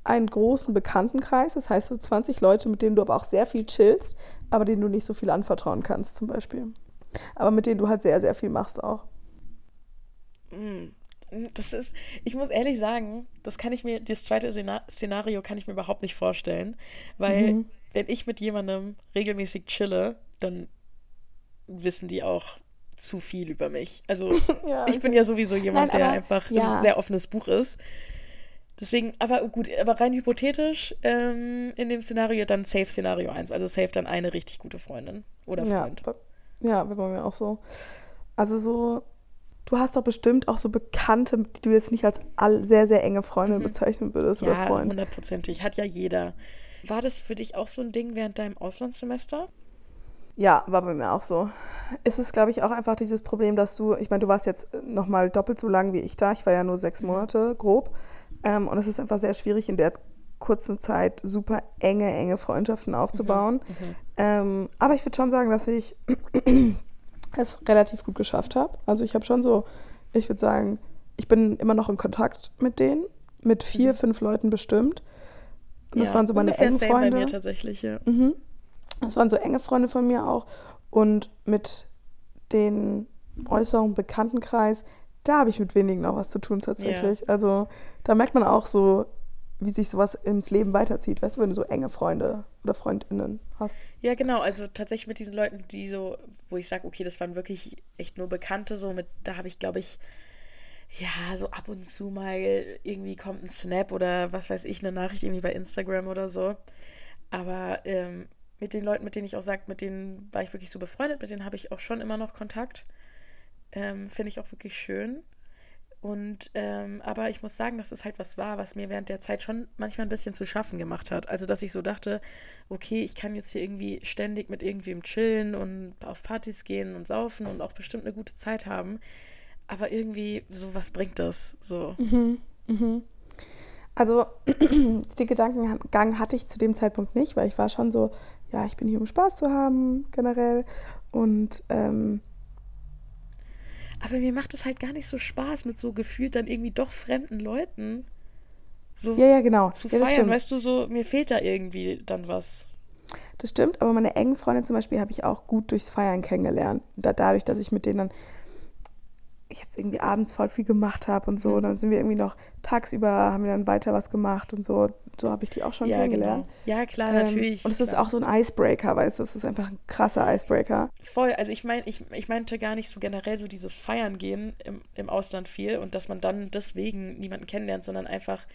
einen großen Bekanntenkreis, das heißt so 20 Leute, mit denen du aber auch sehr viel chillst, aber denen du nicht so viel anvertrauen kannst zum Beispiel. Aber mit denen du halt sehr, sehr viel machst auch. Mm, Das ist, ich muss ehrlich sagen, das kann ich mir, das zweite Szenario kann ich mir überhaupt nicht vorstellen. Weil, Mhm. wenn ich mit jemandem regelmäßig chille, dann wissen die auch zu viel über mich. Also, [LAUGHS] Ja, ich bin ja sowieso jemand, Nein, der einfach ja. ein sehr offenes Buch ist. Deswegen, aber gut, aber rein hypothetisch ähm, in dem Szenario dann Safe Szenario 1. Also Safe dann eine richtig gute Freundin oder Ja, Freund. bei- ja, bei mir auch so. Also so, du hast doch bestimmt auch so Bekannte, die du jetzt nicht als sehr, sehr enge Freundin bezeichnen würdest oder Mhm. Ja, Freund. hundertprozentig. Hat ja jeder. War das für dich auch so ein Ding während deinem Auslandssemester? Ja, war bei mir auch so. Es ist, glaube ich, auch einfach dieses Problem, dass du, ich meine, du warst jetzt nochmal doppelt so lang wie ich da. Ich war ja nur sechs Monate grob. Ähm, und es ist einfach sehr schwierig, in der kurzen Zeit super enge, enge Freundschaften aufzubauen. Ähm, aber ich würde schon sagen, dass ich es relativ gut geschafft habe. Also ich habe schon so, ich würde sagen, ich bin immer noch in Kontakt mit denen, mit vier, fünf Leuten bestimmt. Und das Ja, waren so meine engen same bei Freunde. mir tatsächlich, ja. Mhm. Das waren so enge Freunde von mir auch. Und mit den äußeren Bekanntenkreis, da habe ich mit wenigen noch was zu tun tatsächlich. Also da merkt man auch so, wie sich sowas ins Leben weiterzieht. Weißt du, wenn du so enge Freunde oder Freundinnen hast. Ja, genau. Also tatsächlich mit diesen Leuten, die so, wo ich sage, okay, das waren wirklich echt nur Bekannte, so mit, da habe ich, glaube ich, ja, so ab und zu mal irgendwie kommt ein Snap oder was weiß ich, eine Nachricht irgendwie bei Instagram oder so. Aber ähm, mit den Leuten, mit denen ich auch sage, mit denen war ich wirklich so befreundet, mit denen habe ich auch schon immer noch Kontakt. Ähm, Finde ich auch wirklich schön. Und ähm, aber ich muss sagen, dass es halt was war, was mir während der Zeit schon manchmal ein bisschen zu schaffen gemacht hat. Also dass ich so dachte, okay, ich kann jetzt hier irgendwie ständig mit irgendwem chillen und auf Partys gehen und saufen und auch bestimmt eine gute Zeit haben. Aber irgendwie, so was bringt das? So. Also [CLEARS THROAT] den Gedankengang hatte ich zu dem Zeitpunkt nicht, weil ich war schon so, ja, ich bin hier, um Spaß zu haben generell. Und ähm, Aber mir macht es halt gar nicht so Spaß mit so gefühlt dann irgendwie doch fremden Leuten. So ja, ja, genau. zu ja, feiern, weißt du, so, mir fehlt da irgendwie dann was. Das stimmt, aber meine engen Freunde zum Beispiel habe ich auch gut durchs Feiern kennengelernt. Da, dadurch, dass ich mit denen dann jetzt irgendwie abends voll viel gemacht habe und so. Mhm. Und dann sind wir irgendwie noch tagsüber, haben wir dann weiter was gemacht und so. So habe ich die auch schon ja, kennengelernt. genau. Ja, klar, Ähm, natürlich. und es ist auch so ein Icebreaker, weißt du, es ist einfach ein krasser Icebreaker. Voll, also ich meine, ich, ich meinte gar nicht so generell so dieses Feiern gehen im, im Ausland viel und dass man dann deswegen niemanden kennenlernt, sondern einfach,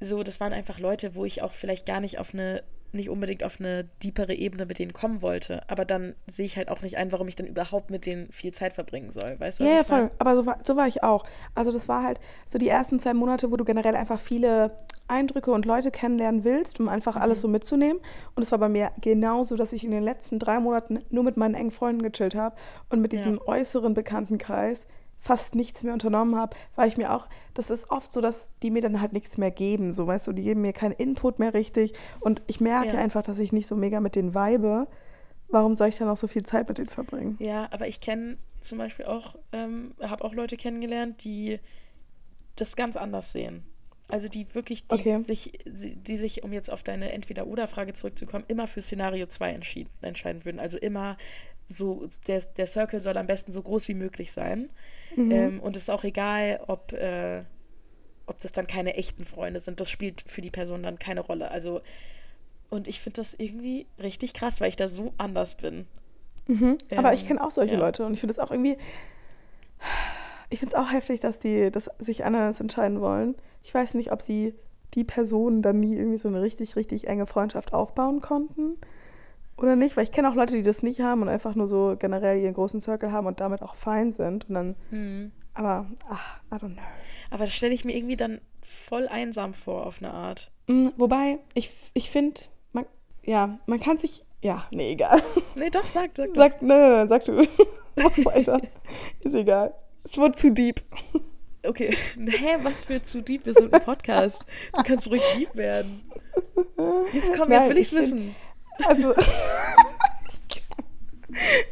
so, das waren einfach Leute, wo ich auch vielleicht gar nicht auf eine, nicht unbedingt auf eine deepere Ebene mit denen kommen wollte. Aber dann sehe ich halt auch nicht ein, warum ich dann überhaupt mit denen viel Zeit verbringen soll. Weißt du? Ja, ja, voll. Aber so war, so war ich auch. Also das war halt so die ersten zwei Monate, wo du generell einfach viele Eindrücke und Leute kennenlernen willst, um einfach mhm. alles so mitzunehmen. Und es war bei mir genauso, dass ich in den letzten drei Monaten nur mit meinen engen Freunden gechillt habe und mit diesem ja. äußeren Bekanntenkreis fast nichts mehr unternommen habe, war ich mir auch, das ist oft so, dass die mir dann halt nichts mehr geben, so weißt du, die geben mir keinen Input mehr richtig und ich merke ja. einfach, dass ich nicht so mega mit denen weibe. Warum soll ich dann auch so viel Zeit mit denen verbringen? Ja, aber ich kenne zum Beispiel auch, ähm, habe auch Leute kennengelernt, die das ganz anders sehen. Also die wirklich, die, okay. sich, die sich, um jetzt auf deine Entweder-Oder-Frage zurückzukommen, immer für Szenario 2 entscheiden würden. Also immer so, der, der Circle soll am besten so groß wie möglich sein. Mhm. Ähm, und es ist auch egal, ob, äh, ob das dann keine echten Freunde sind. Das spielt für die Person dann keine Rolle. Also, und ich finde das irgendwie richtig krass, weil ich da so anders bin. Mhm. Ähm, Aber ich kenne auch solche ja. Leute und ich finde es auch irgendwie. Ich finde es auch heftig, dass die das sich anders entscheiden wollen. Ich weiß nicht, ob sie die Personen dann nie irgendwie so eine richtig, richtig enge Freundschaft aufbauen konnten. Oder nicht? Weil ich kenne auch Leute, die das nicht haben und einfach nur so generell ihren großen Circle haben und damit auch fein sind. Und dann. Mhm. Aber, ach, I don't know. Aber das stelle ich mir irgendwie dann voll einsam vor, auf eine Art. Mhm, wobei, ich, ich finde, man, ja, man kann sich. Ja, nee, egal. [LAUGHS] Nee, doch, sag, sag. Doch. Sag, nein, nein, sag du. [LAUGHS] Mach weiter. Ist egal. Es wurde zu deep. Okay. [LAUGHS] Hä, was für zu deep? Wir sind ein Podcast. Du kannst ruhig deep werden. Jetzt komm, jetzt will ich's ich wissen. Also. [LAUGHS]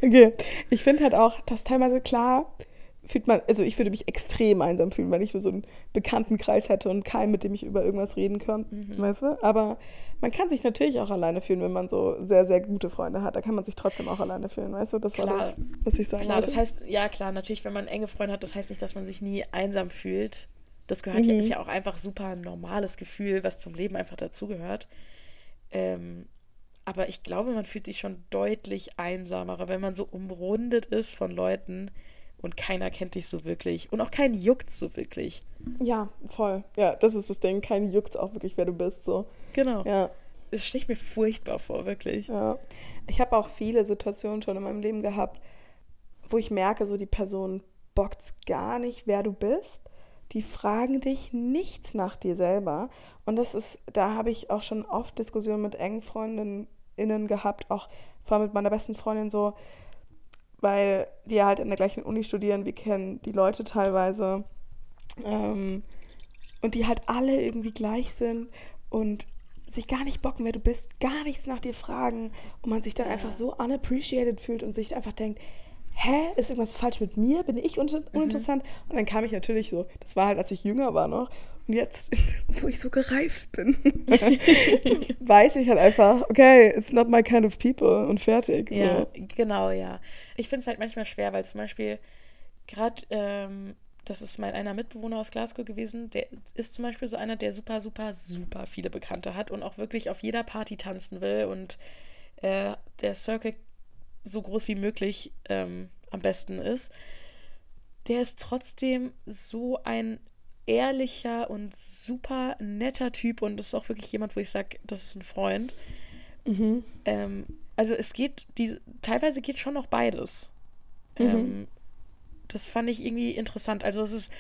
okay. Ich finde halt auch, dass teilweise klar fühlt man, also ich würde mich extrem einsam fühlen, wenn ich nur so einen Bekanntenkreis hätte und keinen, mit dem ich über irgendwas reden kann, mhm. weißt du? Aber man kann sich natürlich auch alleine fühlen, wenn man so sehr, sehr gute Freunde hat. Da kann man sich trotzdem auch alleine fühlen, weißt du? Das klar. war das, was ich sagen Klar, wollte. das heißt, ja klar, natürlich, wenn man enge Freunde hat, das heißt nicht, dass man sich nie einsam fühlt. Das gehört mhm. ja, ist ja auch einfach super ein normales Gefühl, was zum Leben einfach dazugehört. Ähm, aber ich glaube, man fühlt sich schon deutlich einsamer, wenn man so umrundet ist von Leuten und keiner kennt dich so wirklich. Und auch keinen juckt so wirklich. Ja, voll. Ja, das ist das Ding. Keinen juckt auch wirklich, wer du bist. So. Genau. Ja. Es sticht mir furchtbar vor, wirklich. Ja. Ich habe auch viele Situationen schon in meinem Leben gehabt, wo ich merke, so die Person bockt gar nicht, wer du bist. Die fragen dich nichts nach dir selber. Und das ist, da habe ich auch schon oft Diskussionen mit engen Freundinnen gehabt, auch vor allem mit meiner besten Freundin so, weil wir halt in der gleichen Uni studieren, wir kennen die Leute teilweise ähm, und die halt alle irgendwie gleich sind und sich gar nicht bocken, wer du bist, gar nichts nach dir fragen und man sich dann einfach so unappreciated fühlt und sich einfach denkt, hä, ist irgendwas falsch mit mir? Bin ich mhm. uninteressant? Mhm. Und dann kam ich natürlich so, das war halt, als ich jünger war noch. Und jetzt, [LAUGHS] wo ich so gereift bin, [LAUGHS] weiß ich halt einfach, okay, it's not my kind of people und fertig. Ja, so. genau, ja. Ich finde es halt manchmal schwer, weil zum Beispiel gerade, ähm, das ist mein einer Mitbewohner aus Glasgow gewesen, der ist zum Beispiel so einer, der super, super, super viele Bekannte hat und auch wirklich auf jeder Party tanzen will und äh, der Circle so groß wie möglich ähm, am besten ist, der ist trotzdem so ein ehrlicher und super netter Typ und ist auch wirklich jemand, wo ich sage, das ist ein Freund. Mhm. Ähm, also es geht, die, teilweise geht schon noch beides. Mhm. Ähm, das fand ich irgendwie interessant. Also es ist,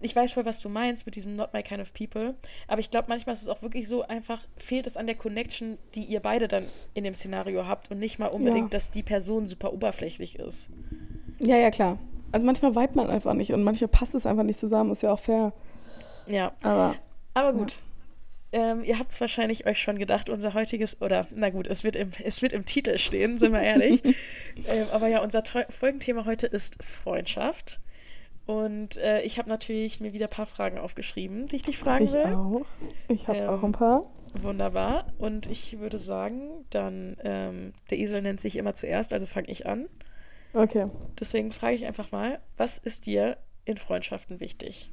ich weiß voll, was du meinst mit diesem Not My Kind of People, aber ich glaube, manchmal ist es auch wirklich so einfach, fehlt es an der Connection, die ihr beide dann in dem Szenario habt und nicht mal unbedingt, ja. dass die Person super oberflächlich ist. Ja, ja, klar. Also manchmal weibt man einfach nicht und manchmal passt es einfach nicht zusammen, ist ja auch fair. Ja. Aber, aber gut. Ja. Ähm, ihr habt es wahrscheinlich euch schon gedacht, unser heutiges, oder na gut, es wird im, es wird im Titel stehen, sind wir ehrlich. [LAUGHS] ähm, aber ja, unser Folgenthema heute ist Freundschaft. Und äh, ich habe natürlich mir wieder ein paar Fragen aufgeschrieben, die ich dich fragen ich will. Ich auch. Ich habe ähm, auch ein paar. Wunderbar. Und ich würde sagen, dann, ähm, der Esel nennt sich immer zuerst, also fange ich an. Okay. Deswegen frage ich einfach mal, was ist dir in Freundschaften wichtig?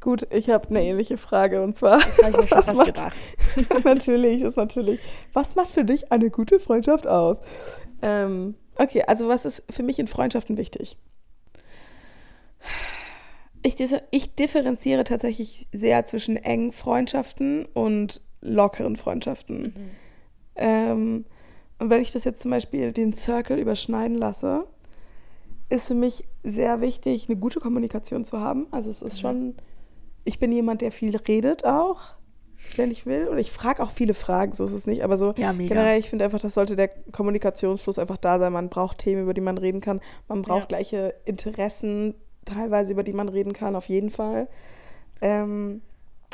Gut, ich habe eine ähnliche Frage und zwar. Das habe ich mir schon [LAUGHS] fast macht, gedacht. [LAUGHS] natürlich, ist natürlich. Was macht für dich eine gute Freundschaft aus? Ähm, okay, also was ist für mich in Freundschaften wichtig? ich, ich differenziere tatsächlich sehr zwischen engen Freundschaften und lockeren Freundschaften. Mhm. Ähm, und wenn ich das jetzt zum Beispiel den Circle überschneiden lasse, ist für mich sehr wichtig, eine gute Kommunikation zu haben. Also es ist mhm. schon, ich bin jemand, der viel redet auch, wenn ich will. Oder ich frage auch viele Fragen, so ist es nicht. Aber so ja, generell, ich finde einfach, das sollte der Kommunikationsfluss einfach da sein. Man braucht Themen, über die man reden kann. Man braucht ja. gleiche Interessen, teilweise, über die man reden kann, auf jeden Fall. Ähm,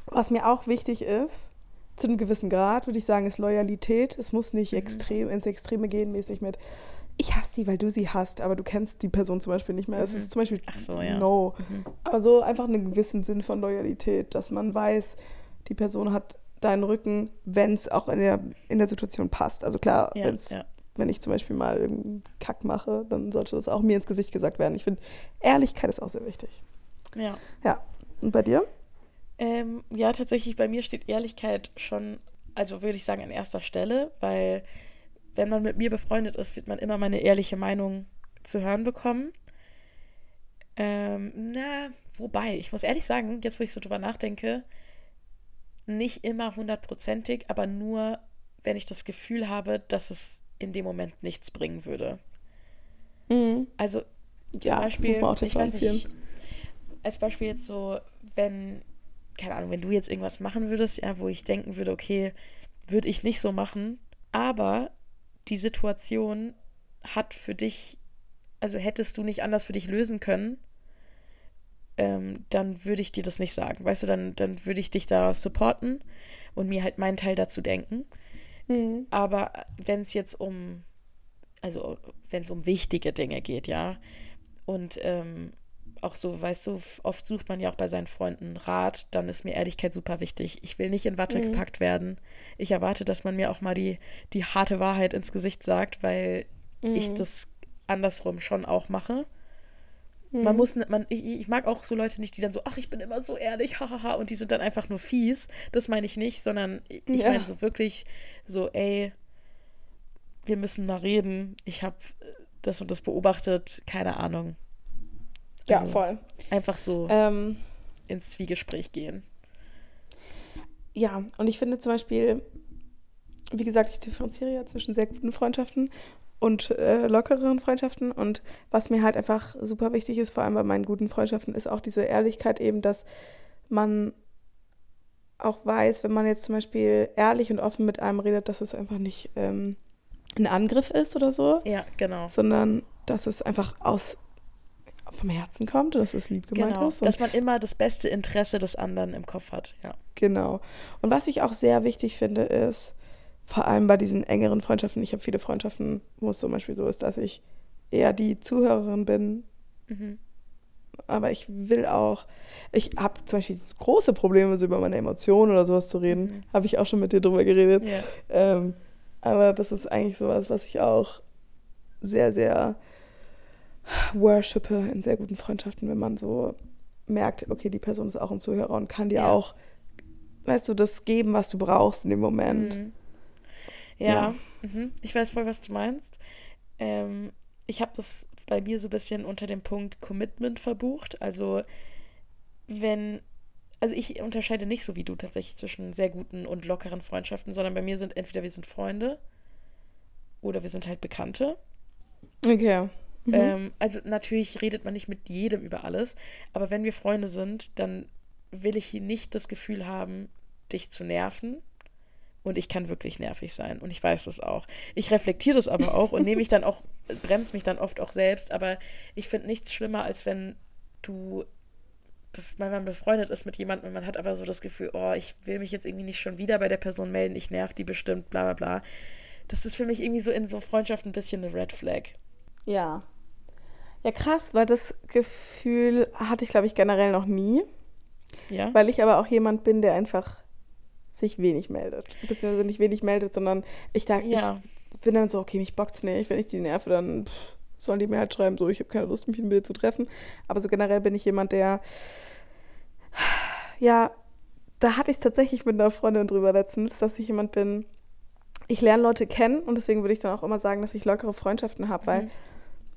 was mir auch wichtig ist, zu einem gewissen Grad, würde ich sagen, ist Loyalität. Es muss nicht mhm. extrem ins Extreme gehen, mäßig mit ich hasse die, weil du sie hast, aber du kennst die Person zum Beispiel nicht mehr. Es mhm. ist zum Beispiel so, ja. no. Mhm. Aber so einfach einen gewissen Sinn von Loyalität, dass man weiß, die Person hat deinen Rücken, wenn es auch in der, in der Situation passt. Also klar, ja, ja. wenn ich zum Beispiel mal irgendeinen Kack mache, dann sollte das auch mir ins Gesicht gesagt werden. Ich finde, Ehrlichkeit ist auch sehr wichtig. Ja. Ja. Und bei dir? Ähm, ja, tatsächlich, bei mir steht Ehrlichkeit schon, also würde ich sagen, an erster Stelle, weil wenn man mit mir befreundet ist, wird man immer meine ehrliche Meinung zu hören bekommen. Ähm, na, wobei, ich muss ehrlich sagen, jetzt wo ich so drüber nachdenke, nicht immer hundertprozentig, aber nur, wenn ich das Gefühl habe, dass es in dem Moment nichts bringen würde. Mhm. Also zum ja, Beispiel, ich weiß nicht, als Beispiel jetzt so, wenn keine Ahnung, wenn du jetzt irgendwas machen würdest, ja, wo ich denken würde, okay, würde ich nicht so machen, aber die Situation hat für dich, also hättest du nicht anders für dich lösen können, ähm, dann würde ich dir das nicht sagen. Weißt du, dann, dann würde ich dich da supporten und mir halt meinen Teil dazu denken. Mhm. Aber wenn es jetzt um, also wenn es um wichtige Dinge geht, ja, und ähm, auch so, weißt du, oft sucht man ja auch bei seinen Freunden Rat, dann ist mir Ehrlichkeit super wichtig. Ich will nicht in Watte mhm. gepackt werden. Ich erwarte, dass man mir auch mal die, die harte Wahrheit ins Gesicht sagt, weil mhm. ich das andersrum schon auch mache. Mhm. Man muss, man, ich, ich, mag auch so Leute nicht, die dann so, ach, ich bin immer so ehrlich, [LAUGHS] hahaha, und die sind dann einfach nur fies. Das meine ich nicht, sondern ich ja. meine so wirklich so, ey, wir müssen mal reden. Ich habe das und das beobachtet, keine Ahnung ja, also voll. Einfach so ähm, ins Zwiegespräch gehen. Ja, und ich finde zum Beispiel, wie gesagt, ich differenziere ja zwischen sehr guten Freundschaften und äh, lockeren Freundschaften. Und was mir halt einfach super wichtig ist, vor allem bei meinen guten Freundschaften, ist auch diese Ehrlichkeit eben, dass man auch weiß, wenn man jetzt zum Beispiel ehrlich und offen mit einem redet, dass es einfach nicht ähm, ein Angriff ist oder so. Ja, genau. Sondern dass es einfach aus vom Herzen kommt, dass es lieb gemeint genau, ist. Und dass man immer das beste Interesse des anderen im Kopf hat, ja. Genau. Und was ich auch sehr wichtig finde, ist, vor allem bei diesen engeren Freundschaften, ich habe viele Freundschaften, wo es zum Beispiel so ist, dass ich eher die Zuhörerin bin. Mhm. Aber ich will auch, ich habe zum Beispiel große Probleme, so über meine Emotionen oder sowas zu reden. Mhm. Habe ich auch schon mit dir drüber geredet. Yeah. Ähm, aber das ist eigentlich sowas, was ich auch sehr, sehr worshipe in sehr guten Freundschaften, wenn man so merkt, okay, die Person ist auch ein Zuhörer und kann dir ja. auch, weißt du, das geben, was du brauchst in dem Moment. Mhm. Ja, ja. Mhm. ich weiß voll, was du meinst. Ähm, ich habe das bei mir so ein bisschen unter dem Punkt Commitment verbucht. Also, wenn, also ich unterscheide nicht so wie du tatsächlich zwischen sehr guten und lockeren Freundschaften, sondern bei mir sind entweder wir sind Freunde oder wir sind halt Bekannte. Okay. Mhm. Ähm, also natürlich redet man nicht mit jedem über alles, aber wenn wir Freunde sind, dann will ich nicht das Gefühl haben, dich zu nerven. Und ich kann wirklich nervig sein. Und ich weiß das auch. Ich reflektiere das aber auch und nehme mich [LAUGHS] dann auch, bremse mich dann oft auch selbst. Aber ich finde nichts schlimmer, als wenn du, wenn man befreundet ist mit jemandem und man hat aber so das Gefühl, oh, ich will mich jetzt irgendwie nicht schon wieder bei der Person melden, ich nerv die bestimmt, bla bla bla. Das ist für mich irgendwie so in so Freundschaft ein bisschen eine Red Flag. Ja, ja, krass, weil das Gefühl hatte ich, glaube ich, generell noch nie. Ja. Weil ich aber auch jemand bin, der einfach sich wenig meldet. Beziehungsweise nicht wenig meldet, sondern ich dachte, ja. ich bin dann so, okay, mich bockt's nicht. Wenn ich die nerve, dann pff, sollen die mir halt schreiben, so, ich habe keine Lust, mich mit dir zu treffen. Aber so generell bin ich jemand, der, ja, da hatte ich es tatsächlich mit einer Freundin drüber letztens, dass ich jemand bin, ich lerne Leute kennen und deswegen würde ich dann auch immer sagen, dass ich lockere Freundschaften habe, weil mhm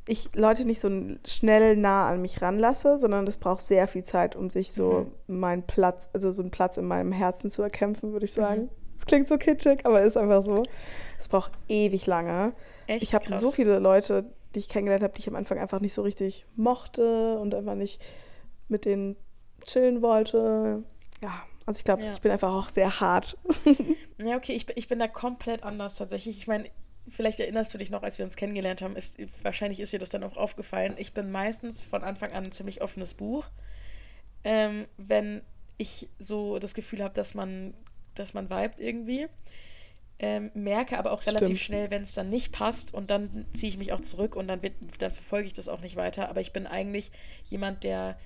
ich Leute nicht so schnell nah an mich ranlasse, sondern das braucht sehr viel Zeit, um sich so mhm. meinen Platz, also so einen Platz in meinem Herzen zu erkämpfen, würde ich mhm. sagen. Es mhm. klingt so kitschig, aber ist einfach so. Es braucht ewig lange. Echt ich habe so viele Leute, die ich kennengelernt habe, die ich am Anfang einfach nicht so richtig mochte und einfach nicht mit denen chillen wollte. Ja, also ich glaube, ja. ich bin einfach auch sehr hart. [LAUGHS] ja, okay, ich, ich bin da komplett anders tatsächlich. Ich meine, vielleicht erinnerst du dich noch, als wir uns kennengelernt haben, ist, wahrscheinlich ist dir das dann auch aufgefallen. Ich bin meistens von Anfang an ein ziemlich offenes Buch. Ähm, wenn ich so das Gefühl habe, dass man, dass man vibet irgendwie. Ähm, merke aber auch relativ Stimmt. schnell, wenn es dann nicht passt und dann ziehe ich mich auch zurück und dann, wird, dann verfolge ich das auch nicht weiter. Aber ich bin eigentlich jemand, der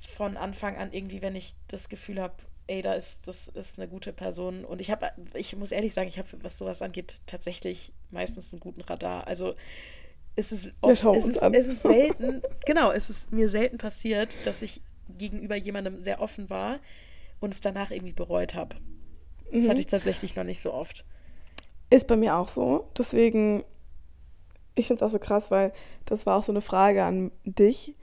von Anfang an irgendwie, wenn ich das Gefühl habe, ey, da ist, das ist eine gute Person. Und ich habe, ich muss ehrlich sagen, ich habe, was sowas angeht, tatsächlich meistens einen guten Radar. Also es ist, oft, es, ist es ist selten, [LAUGHS] genau, es ist mir selten passiert, dass ich gegenüber jemandem sehr offen war und es danach irgendwie bereut habe. Das mhm. hatte ich tatsächlich noch nicht so oft. Ist bei mir auch so. Deswegen, ich finde es auch so krass, weil das war auch so eine Frage an dich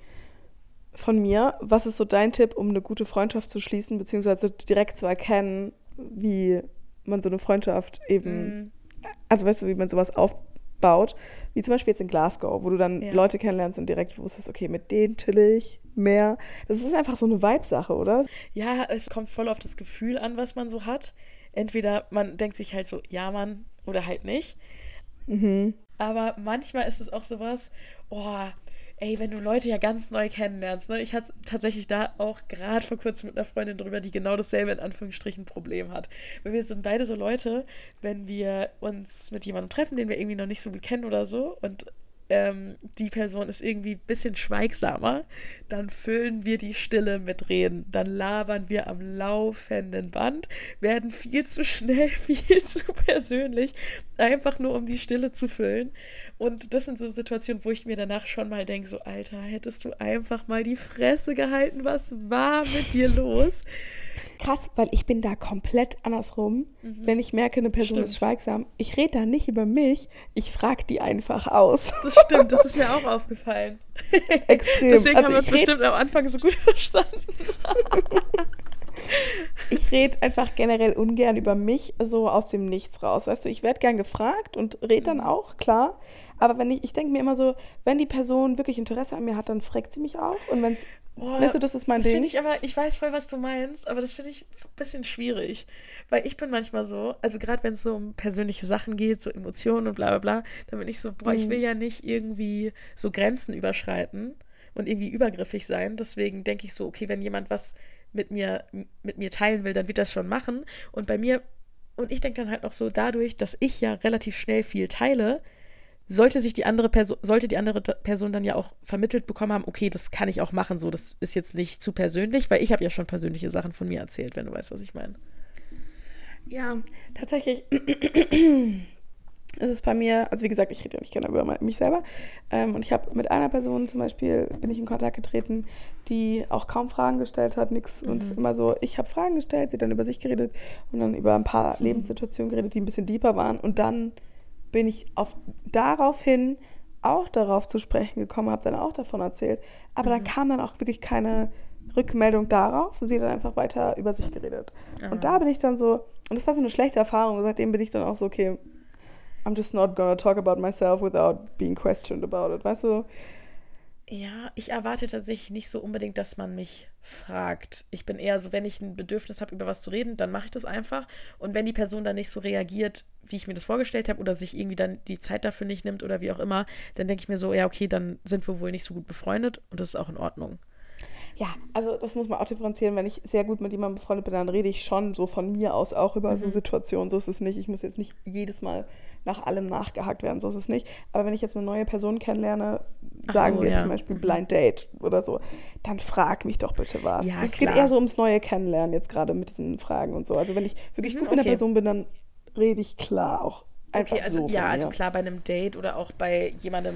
von mir. Was ist so dein Tipp, um eine gute Freundschaft zu schließen, beziehungsweise direkt zu erkennen, wie man so eine Freundschaft eben, mm. also weißt du, wie man sowas aufbaut, wie zum Beispiel jetzt in Glasgow, wo du dann ja. Leute kennenlernst und direkt wusstest, okay, mit denen chill ich mehr. Das ist einfach so eine Vibe-Sache, oder? Ja, es kommt voll auf das Gefühl an, was man so hat. Entweder man denkt sich halt so, ja, Mann, oder halt nicht. Mhm. Aber manchmal ist es auch sowas, oh, ey, wenn du Leute ja ganz neu kennenlernst, ne? Ich hatte tatsächlich da auch gerade vor kurzem mit einer Freundin drüber, die genau dasselbe in Anführungsstrichen Problem hat. Weil wir sind beide so Leute, wenn wir uns mit jemandem treffen, den wir irgendwie noch nicht so gut kennen oder so und ähm, die Person ist irgendwie ein bisschen schweigsamer, dann füllen wir die Stille mit Reden. Dann labern wir am laufenden Band, werden viel zu schnell, [LAUGHS] viel zu persönlich, einfach nur um die Stille zu füllen. Und das sind so Situationen, wo ich mir danach schon mal denke, so Alter, hättest du einfach mal die Fresse gehalten, was war mit dir los? krass, weil ich bin da komplett andersrum. Mhm. Wenn ich merke, eine Person stimmt. ist schweigsam, ich rede da nicht über mich, ich frage die einfach aus. Das stimmt, das ist mir auch aufgefallen. [LAUGHS] Extrem. Deswegen also haben wir uns bestimmt am Anfang so gut [LAUGHS] verstanden. ich rede einfach generell ungern über mich so aus dem Nichts raus. Weißt du, ich werde gern gefragt und rede dann mhm. auch, klar. Aber wenn ich, ich denke mir immer so, wenn die Person wirklich Interesse an mir hat, dann fragt sie mich auch. Und wenn es, weißt du, das ist mein das Ding. ich aber, ich weiß voll, was du meinst, aber das finde ich ein bisschen schwierig. Weil ich bin manchmal so, also gerade wenn es so um persönliche Sachen geht, so Emotionen und bla bla bla, dann bin ich so, boah, mhm. ich will ja nicht irgendwie so Grenzen überschreiten und irgendwie übergriffig sein. Deswegen denke ich so, okay, wenn jemand was mit mir, mit mir teilen will, dann wird das schon machen. Und bei mir, und ich denke dann halt noch so, dadurch, dass ich ja relativ schnell viel teile, sollte sich die andere Person, sollte die andere Person dann ja auch vermittelt bekommen haben, okay, das kann ich auch machen, so, das ist jetzt nicht zu persönlich, weil ich habe ja schon persönliche Sachen von mir erzählt, wenn du weißt, was ich meine. Ja, tatsächlich ist es bei mir, also wie gesagt, ich rede ja nicht gerne über mich selber. Ähm, und ich habe mit einer Person zum Beispiel, bin ich in Kontakt getreten, die auch kaum Fragen gestellt hat, nichts. Mhm. Und immer so, ich habe Fragen gestellt, sie hat dann über sich geredet und dann über ein paar mhm. Lebenssituationen geredet, die ein bisschen deeper waren. Und dann bin ich auf, daraufhin auch darauf zu sprechen gekommen, habe dann auch davon erzählt. Aber mhm. dann kam dann auch wirklich keine Rückmeldung darauf und sie hat dann einfach weiter über sich geredet. Mhm. Und da bin ich dann so, und das war so eine schlechte Erfahrung, seitdem bin ich dann auch so, okay, I'm just not gonna talk about myself without being questioned about it, weißt du? Ja, ich erwarte tatsächlich nicht so unbedingt, dass man mich fragt. Ich bin eher so, wenn ich ein Bedürfnis habe, über was zu reden, dann mache ich das einfach. Und wenn die Person dann nicht so reagiert, wie ich mir das vorgestellt habe, oder sich irgendwie dann die Zeit dafür nicht nimmt oder wie auch immer, dann denke ich mir so, ja, okay, dann sind wir wohl nicht so gut befreundet und das ist auch in Ordnung. Ja, also das muss man auch differenzieren. Wenn ich sehr gut mit jemandem befreundet bin, dann rede ich schon so von mir aus auch über mhm. so Situationen. So ist es nicht. Ich muss jetzt nicht jedes Mal nach allem nachgehakt werden. So ist es nicht. Aber wenn ich jetzt eine neue Person kennenlerne, sagen so, wir ja. zum Beispiel mhm. Blind Date oder so, dann frag mich doch bitte was. Ja, es klar. geht eher so ums neue Kennenlernen jetzt gerade mit diesen Fragen und so. Also wenn ich wirklich mhm, gut okay. mit einer Person bin, dann rede ich klar auch einfach okay, also, so. Ja, also klar bei einem Date oder auch bei jemandem,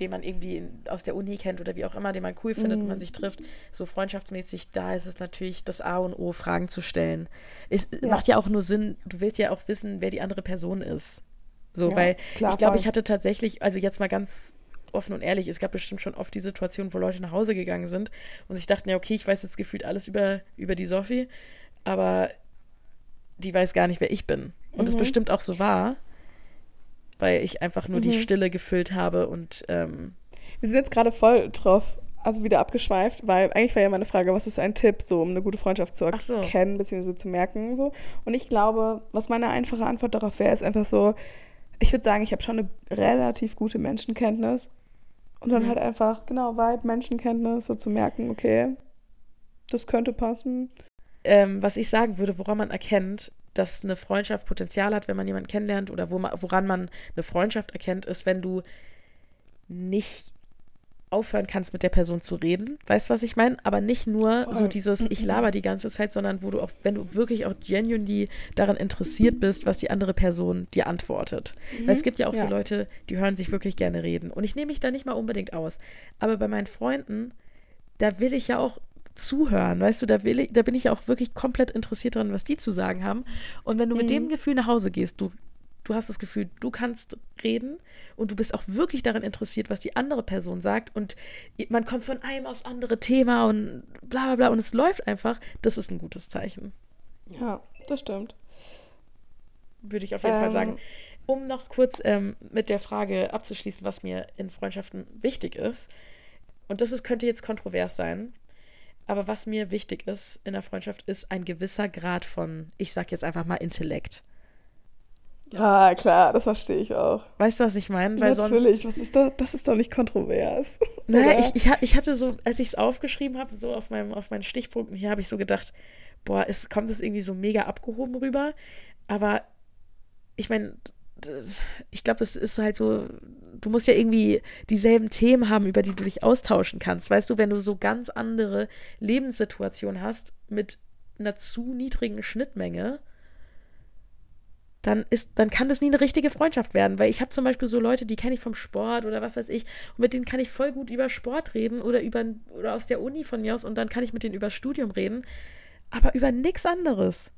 den man irgendwie aus der Uni kennt oder wie auch immer, den man cool findet mm. und man mhm. sich trifft, so freundschaftsmäßig, da ist es natürlich das A und O, Fragen zu stellen. Es ja. macht ja auch nur Sinn, du willst ja auch wissen, wer die andere Person ist. So, Ja, weil klar, ich glaube, ich hatte tatsächlich, also jetzt mal ganz offen und ehrlich, es gab bestimmt schon oft die Situation, wo Leute nach Hause gegangen sind und sich dachten, ja, okay, ich weiß jetzt gefühlt alles über, über die Sophie, aber die weiß gar nicht, wer ich bin. Und es Mhm. bestimmt auch so war, weil ich einfach nur die Mhm. Stille gefüllt habe und ähm, Wir sind jetzt gerade voll drauf, also wieder abgeschweift, weil eigentlich war ja meine Frage, was ist ein Tipp, so um eine gute Freundschaft zu Ach so. erkennen bzw. zu merken. So. Und ich glaube, was meine einfache Antwort darauf wäre, ist einfach so, ich würde sagen, ich habe schon eine relativ gute Menschenkenntnis. Und dann Mhm. halt einfach, genau, Vibe, Menschenkenntnis, so zu merken, okay, das könnte passen. ähm, was ich sagen würde, woran man erkennt, dass eine Freundschaft Potenzial hat, wenn man jemanden kennenlernt oder wo man, woran man eine Freundschaft erkennt, ist, wenn du nicht aufhören kannst, mit der Person zu reden. Weißt du, was ich meine? Aber nicht nur so Voll. dieses, ich laber die ganze Zeit, sondern wo du auch, wenn du wirklich auch genuinely daran interessiert bist, was die andere Person dir antwortet. Weil es gibt ja auch so Ja. Leute, die hören sich wirklich gerne reden. Und ich nehme mich da nicht mal unbedingt aus. Aber bei meinen Freunden, da will ich ja auch zuhören, weißt du, da will ich, da bin ich ja auch wirklich komplett interessiert dran, was die zu sagen haben. Und wenn du mit Mhm. dem Gefühl nach Hause gehst, du, du hast das Gefühl, du kannst reden und du bist auch wirklich daran interessiert, was die andere Person sagt und man kommt von einem aufs andere Thema und bla bla bla und es läuft einfach, das ist ein gutes Zeichen, Ja, das stimmt. würde ich auf jeden Fall Ähm. sagen. Um noch kurz ähm, mit der Frage abzuschließen, was mir in Freundschaften wichtig ist, und das ist, könnte jetzt kontrovers sein, aber was mir wichtig ist in der Freundschaft, ist ein gewisser Grad von, ich sag jetzt einfach mal Intellekt. Ja, klar, das verstehe ich auch. Weißt du, was ich meine? Weil Natürlich, sonst. was ist das? Das ist doch nicht kontrovers. [LAUGHS] Naja, ich, ich, ich hatte so, als ich es aufgeschrieben habe, so auf, meinem, auf meinen Stichpunkten hier, habe ich so gedacht, boah, es kommt es irgendwie so mega abgehoben rüber. Aber ich meine, ich glaube, es ist halt so, du musst ja irgendwie dieselben Themen haben, über die du dich austauschen kannst. Weißt du, wenn du so ganz andere Lebenssituationen hast mit einer zu niedrigen Schnittmenge, dann ist, dann kann das nie eine richtige Freundschaft werden, weil ich habe zum Beispiel so Leute, die kenne ich vom Sport oder was weiß ich, und mit denen kann ich voll gut über Sport reden oder über oder aus der Uni von mir aus und dann kann ich mit denen über Studium reden, aber über nichts anderes.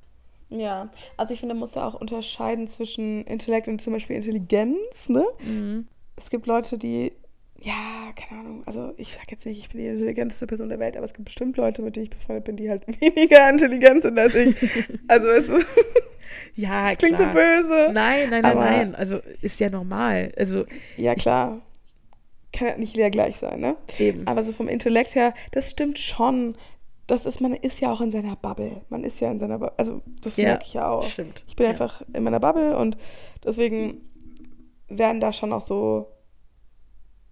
Ja, also ich finde, man muss da auch unterscheiden zwischen Intellekt und zum Beispiel Intelligenz, ne? Mhm. Es gibt Leute, die, ja, keine Ahnung, also ich sag jetzt nicht, ich bin die intelligenteste Person der Welt, aber es gibt bestimmt Leute, mit denen ich befreundet bin, die halt [LAUGHS] weniger intelligent sind als ich. [LAUGHS] Also es [LAUGHS] Ja, das klingt klar. so böse. Nein, nein, nein, nein. Also ist ja normal. Also Ja, klar. Kann ja nicht jeder gleich sein, ne? eben. Aber so vom Intellekt her, das stimmt schon. Das ist, man ist ja auch in seiner Bubble. Man ist ja in seiner Bubble. Also, das Ja, merke ich ja auch. Stimmt. Ich bin ja. einfach in meiner Bubble und deswegen werden da schon auch so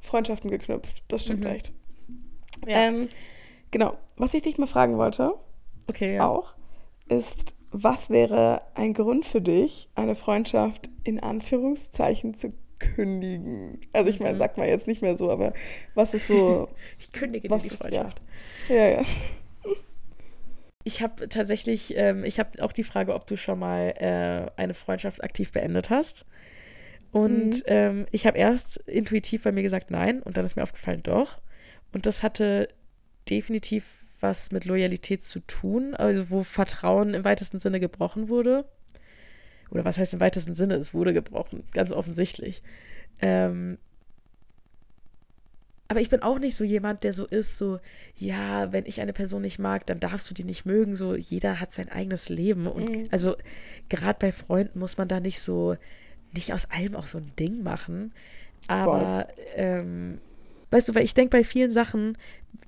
Freundschaften geknüpft. Das stimmt Mhm. echt. Ja. Ähm, genau. Was ich dich mal fragen wollte, okay, ja. auch, ist, was wäre ein Grund für dich, eine Freundschaft in Anführungszeichen zu kündigen? Also ich meine, Mhm. sagt man jetzt nicht mehr so, aber was ist so, [LAUGHS] Ich kündige was die ist, ja. Freundschaft. Ja, ja. Ich habe tatsächlich, ähm, ich habe auch die Frage, ob du schon mal äh, eine Freundschaft aktiv beendet hast. Und Mhm. ähm, ich habe erst intuitiv bei mir gesagt, nein. Und dann ist mir aufgefallen, doch. Und das hatte definitiv was mit Loyalität zu tun, also wo Vertrauen im weitesten Sinne gebrochen wurde. Oder was heißt im weitesten Sinne? Es wurde gebrochen, ganz offensichtlich. Ähm, aber ich bin auch nicht so jemand, der so ist, so, ja, wenn ich eine Person nicht mag, dann darfst du die nicht mögen. So, jeder hat sein eigenes Leben. Und Mhm. also gerade bei Freunden muss man da nicht so, nicht aus allem auch so ein Ding machen. Aber, ähm, weißt du, weil ich denke, bei vielen Sachen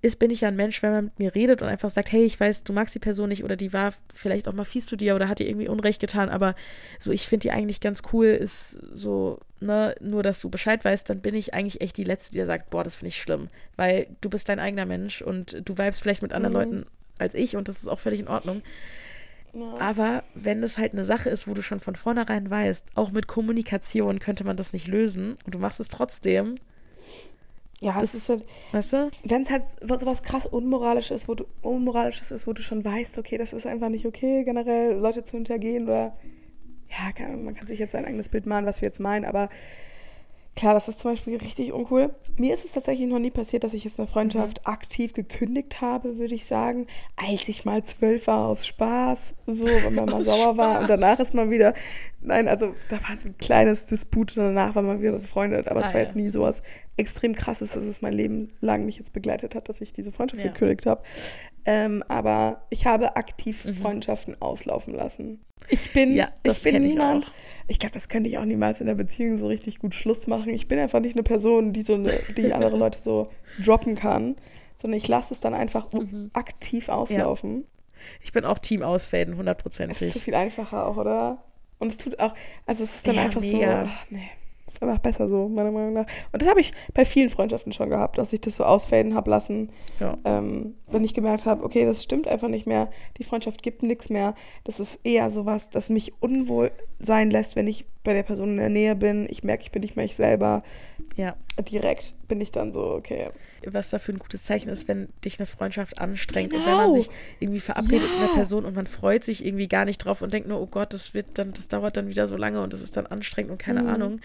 ist, bin ich ja ein Mensch, wenn man mit mir redet und einfach sagt, hey, ich weiß, du magst die Person nicht oder die war vielleicht auch mal fies zu dir oder hat dir irgendwie Unrecht getan, aber so, ich finde die eigentlich ganz cool, ist so, ne, nur dass du Bescheid weißt, dann bin ich eigentlich echt die Letzte, die sagt, boah, das finde ich schlimm, weil du bist dein eigener Mensch und du vibest vielleicht mit anderen Mhm. Leuten als ich und das ist auch völlig in Ordnung. ja. Aber wenn es halt eine Sache ist, wo du schon von vornherein weißt, auch mit Kommunikation könnte man das nicht lösen und du machst es trotzdem, Ja, das ist halt, weißt du? wenn es halt so was krass Unmoralisches ist, wo du Unmoralisches ist, wo du schon weißt, okay, das ist einfach nicht okay, generell Leute zu hintergehen oder ja, man kann sich jetzt sein eigenes Bild malen, was wir jetzt meinen, aber Klar, das ist zum Beispiel richtig uncool. Mir ist es tatsächlich noch nie passiert, dass ich jetzt eine Freundschaft mhm. aktiv gekündigt habe, würde ich sagen. Als ich mal zwölf war aus Spaß, so, wenn man mal sauer war. Und danach ist man wieder, nein, also da war so ein kleines Disput und danach war man wieder befreundet. Aber ah, es war ja. jetzt nie sowas extrem krasses, dass es mein Leben lang mich jetzt begleitet hat, dass ich diese Freundschaft ja. gekündigt habe. Ähm, aber ich habe aktiv mhm. Freundschaften auslaufen lassen. Ich bin, ja, ich bin niemand. Ich, ich glaube, das könnte ich auch niemals in der Beziehung so richtig gut Schluss machen. Ich bin einfach nicht eine Person, die so eine, die [LAUGHS] andere Leute so droppen kann, sondern ich lasse es dann einfach mhm. aktiv auslaufen. Ja. Ich bin auch Team ausfaden, hundertprozentig. Es ist zu viel einfacher auch, oder? Und es tut auch, also es ist dann ja, einfach mega. so, ach, nee. Das ist einfach besser so, meiner Meinung nach. Und das habe ich bei vielen Freundschaften schon gehabt, dass ich das so ausfaden habe lassen. Ja. Ähm, wenn ich gemerkt habe, okay, das stimmt einfach nicht mehr, die Freundschaft gibt nichts mehr. Das ist eher sowas, das mich unwohl sein lässt, wenn ich bei der Person in der Nähe bin. Ich merke, ich bin nicht mehr ich selber. Ja. Direkt bin ich dann so, okay. Was dafür ein gutes Zeichen ist, wenn dich eine Freundschaft anstrengt genau. und wenn man sich irgendwie verabredet ja. mit einer Person und man freut sich irgendwie gar nicht drauf und denkt nur, oh Gott, das wird dann, das dauert dann wieder so lange und das ist dann anstrengend und keine mhm. Ahnung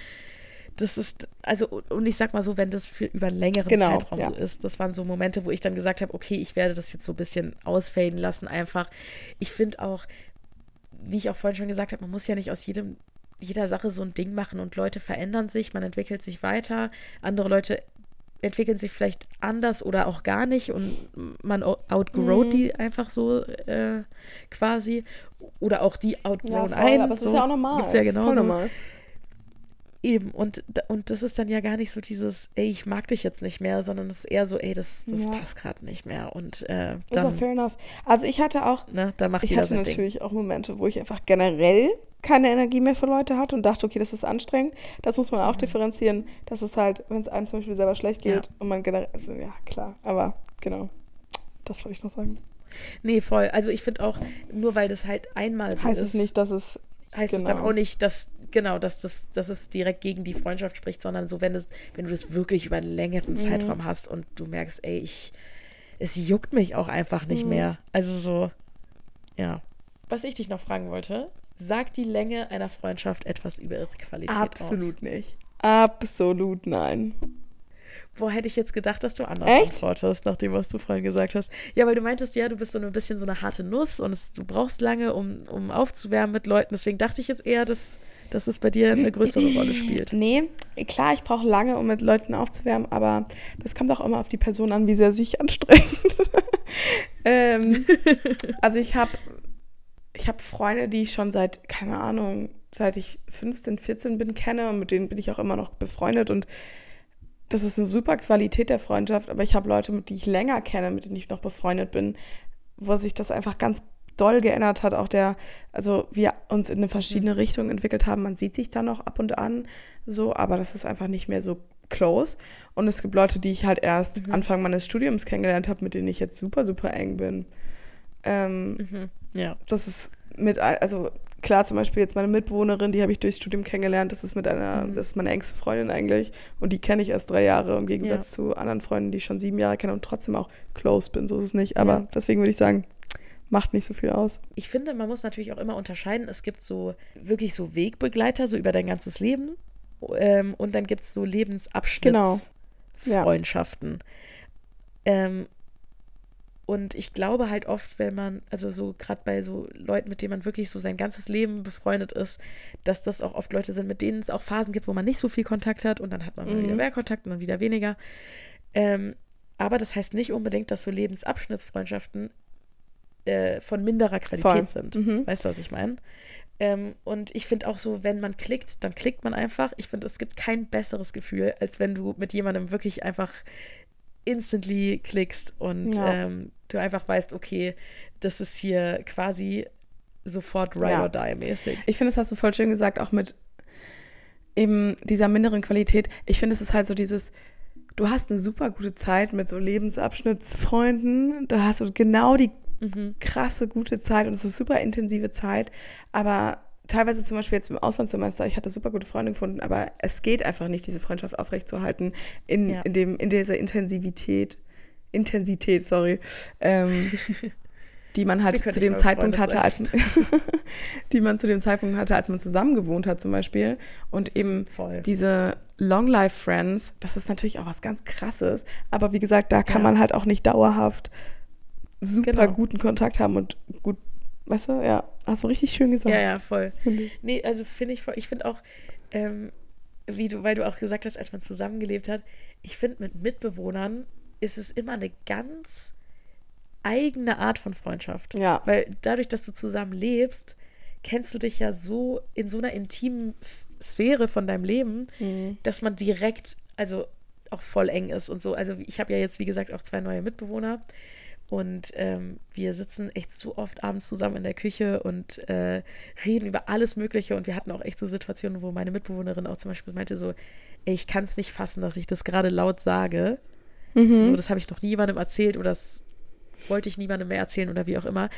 das ist, also, und ich sag mal so, wenn das für über einen längeren genau, Zeitraum ja. so ist, das waren so Momente, wo ich dann gesagt habe, okay, ich werde das jetzt so ein bisschen ausfaden lassen, einfach. Ich finde auch, wie ich auch vorhin schon gesagt habe, man muss ja nicht aus jedem, jeder Sache so ein Ding machen und Leute verändern sich, man entwickelt sich weiter, andere Leute entwickeln sich vielleicht anders oder auch gar nicht und man outgrowt mhm. die einfach so äh, quasi oder auch die outgrown ja, voll, ein. Aber es so. ist ja auch normal. Gibt's ja. Voll normal. Eben, und, und das ist dann ja gar nicht so dieses, ey, ich mag dich jetzt nicht mehr, sondern es ist eher so, ey, das, das ja. passt gerade nicht mehr. Und äh, dann. Ist auch fair enough. Also ich hatte auch. Ne, da macht ich hatte natürlich Ding. auch Momente, wo ich einfach generell keine Energie mehr für Leute hatte und dachte, okay, das ist anstrengend. Das muss man auch mhm. differenzieren. Das ist halt, wenn es einem zum Beispiel selber schlecht geht ja. und man generell. Also ja, klar. Aber genau. Das wollte ich noch sagen. Nee, voll. Also ich finde auch, nur weil das halt einmal so heißt ist. Heißt es nicht, dass es. Heißt genau. es dann genau. auch nicht, dass genau, dass, das, dass es direkt gegen die Freundschaft spricht, sondern so, wenn, das, wenn du das wirklich über einen längeren mhm. Zeitraum hast und du merkst, ey, ich, es juckt mich auch einfach nicht mhm. mehr. Also so, ja. Was ich dich noch fragen wollte, sagt die Länge einer Freundschaft etwas über ihre Qualität Absolut aus? nicht. Absolut nein. Wo hätte ich jetzt gedacht, dass du anders Echt? antwortest, nach dem, was du vorhin gesagt hast? Ja, weil du meintest, ja, du bist so ein bisschen so eine harte Nuss und es, du brauchst lange, um, um aufzuwärmen mit Leuten. Deswegen dachte ich jetzt eher, dass dass es bei dir eine größere Rolle spielt. Nee, klar, ich brauche lange, um mit Leuten aufzuwärmen, aber das kommt auch immer auf die Person an, wie sehr sich anstrengt. [LAUGHS] ähm, [LAUGHS] also ich habe ich hab Freunde, die ich schon seit, keine Ahnung, seit ich 15, 14 bin, kenne und mit denen bin ich auch immer noch befreundet und das ist eine super Qualität der Freundschaft, aber ich habe Leute, mit die ich länger kenne, mit denen ich noch befreundet bin, wo sich das einfach ganz doll geändert hat, auch der, also wir uns in eine verschiedene mhm. Richtung entwickelt haben. Man sieht sich da noch ab und an so, aber das ist einfach nicht mehr so close. Und es gibt Leute, die ich halt erst mhm. Anfang meines Studiums kennengelernt habe, mit denen ich jetzt super, super eng bin. Ähm, mhm. Ja. Das ist mit, also klar, zum Beispiel jetzt meine Mitbewohnerin, die habe ich durchs Studium kennengelernt. Das ist mit einer, mhm. das ist meine engste Freundin eigentlich. Und die kenne ich erst drei Jahre, im Gegensatz ja. zu anderen Freunden, die ich schon sieben Jahre kenne und trotzdem auch close bin. So ist es nicht. Aber ja. deswegen würde ich sagen, macht nicht so viel aus. Ich finde, man muss natürlich auch immer unterscheiden. Es gibt so wirklich so Wegbegleiter, so über dein ganzes Leben. Ähm, und dann gibt es so Lebensabschnittsfreundschaften. Genau. Ja. Ähm, und ich glaube halt oft, wenn man, also so gerade bei so Leuten, mit denen man wirklich so sein ganzes Leben befreundet ist, dass das auch oft Leute sind, mit denen es auch Phasen gibt, wo man nicht so viel Kontakt hat und dann hat man mhm. mal wieder mehr Kontakt und dann wieder weniger. Ähm, aber das heißt nicht unbedingt, dass so Lebensabschnittsfreundschaften äh, von minderer Qualität Voll. sind. Mhm. Weißt du, was ich meine? Ähm, und ich finde auch so, wenn man klickt, dann klickt man einfach. Ich finde, es gibt kein besseres Gefühl, als wenn du mit jemandem wirklich einfach instantly klickst und ja. ähm, du einfach weißt, okay, das ist hier quasi sofort Ride ja. or Die mäßig. Ich finde, das hast du voll schön gesagt, auch mit eben dieser minderen Qualität. Ich finde, es ist halt so dieses, du hast eine super gute Zeit mit so Lebensabschnittsfreunden. Da hast du genau die mhm. krasse, gute Zeit und es ist super intensive Zeit. Aber teilweise zum Beispiel jetzt im Auslandssemester, ich hatte super gute Freunde gefunden, aber es geht einfach nicht, diese Freundschaft aufrechtzuerhalten in, ja. in, dem, in dieser Intensivität. Intensität, sorry. Ähm, [LAUGHS] die man halt zu dem Zeitpunkt hatte, als [LAUGHS] die man zu dem Zeitpunkt hatte, als man zusammen gewohnt hat zum Beispiel. Und eben Voll. diese Long Life Friends, das ist natürlich auch was ganz Krasses. Aber wie gesagt, da kann ja. man halt auch nicht dauerhaft super genau. guten Kontakt haben und gut, weißt du, ja, hast du richtig schön gesagt. Ja, ja, voll. Nee, also finde ich voll, ich finde auch, ähm, wie du, weil du auch gesagt hast, als man zusammengelebt hat, ich finde mit Mitbewohnern ist es immer eine ganz eigene Art von Freundschaft. Ja. Weil dadurch, dass du zusammen lebst, kennst du dich ja so in so einer intimen Sphäre von deinem Leben, mhm. dass man direkt, also auch voll eng ist und so. Also ich habe ja jetzt, wie gesagt, auch zwei neue Mitbewohner. Und ähm, wir sitzen echt so oft abends zusammen in der Küche und äh, reden über alles Mögliche. Und wir hatten auch echt so Situationen, wo meine Mitbewohnerin auch zum Beispiel meinte so, ey, ich kann es nicht fassen, dass ich das gerade laut sage. Mhm. So, das habe ich noch nie jemandem erzählt oder das wollte ich niemandem mehr erzählen oder wie auch immer.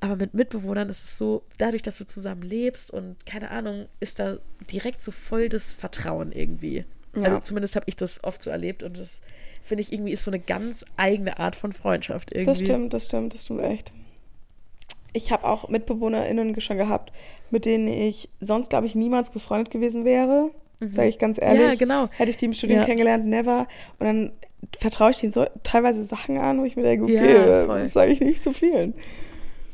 Aber mit Mitbewohnern ist es so, dadurch, dass du zusammen lebst und keine Ahnung, ist da direkt so voll das Vertrauen irgendwie. Ja. Also zumindest habe ich das oft so erlebt und das finde ich irgendwie ist so eine ganz eigene Art von Freundschaft irgendwie. Das stimmt, das stimmt, das stimmt echt. Ich habe auch MitbewohnerInnen schon gehabt, mit denen ich sonst, glaube ich, niemals befreundet gewesen wäre. Mhm. Sage ich ganz ehrlich. Ja, genau. Hätte ich die im Studium ja. kennengelernt, never. Und dann vertraue ich denen so teilweise Sachen an, wo ich mir denke, okay, ja, sage ich nicht zu vielen.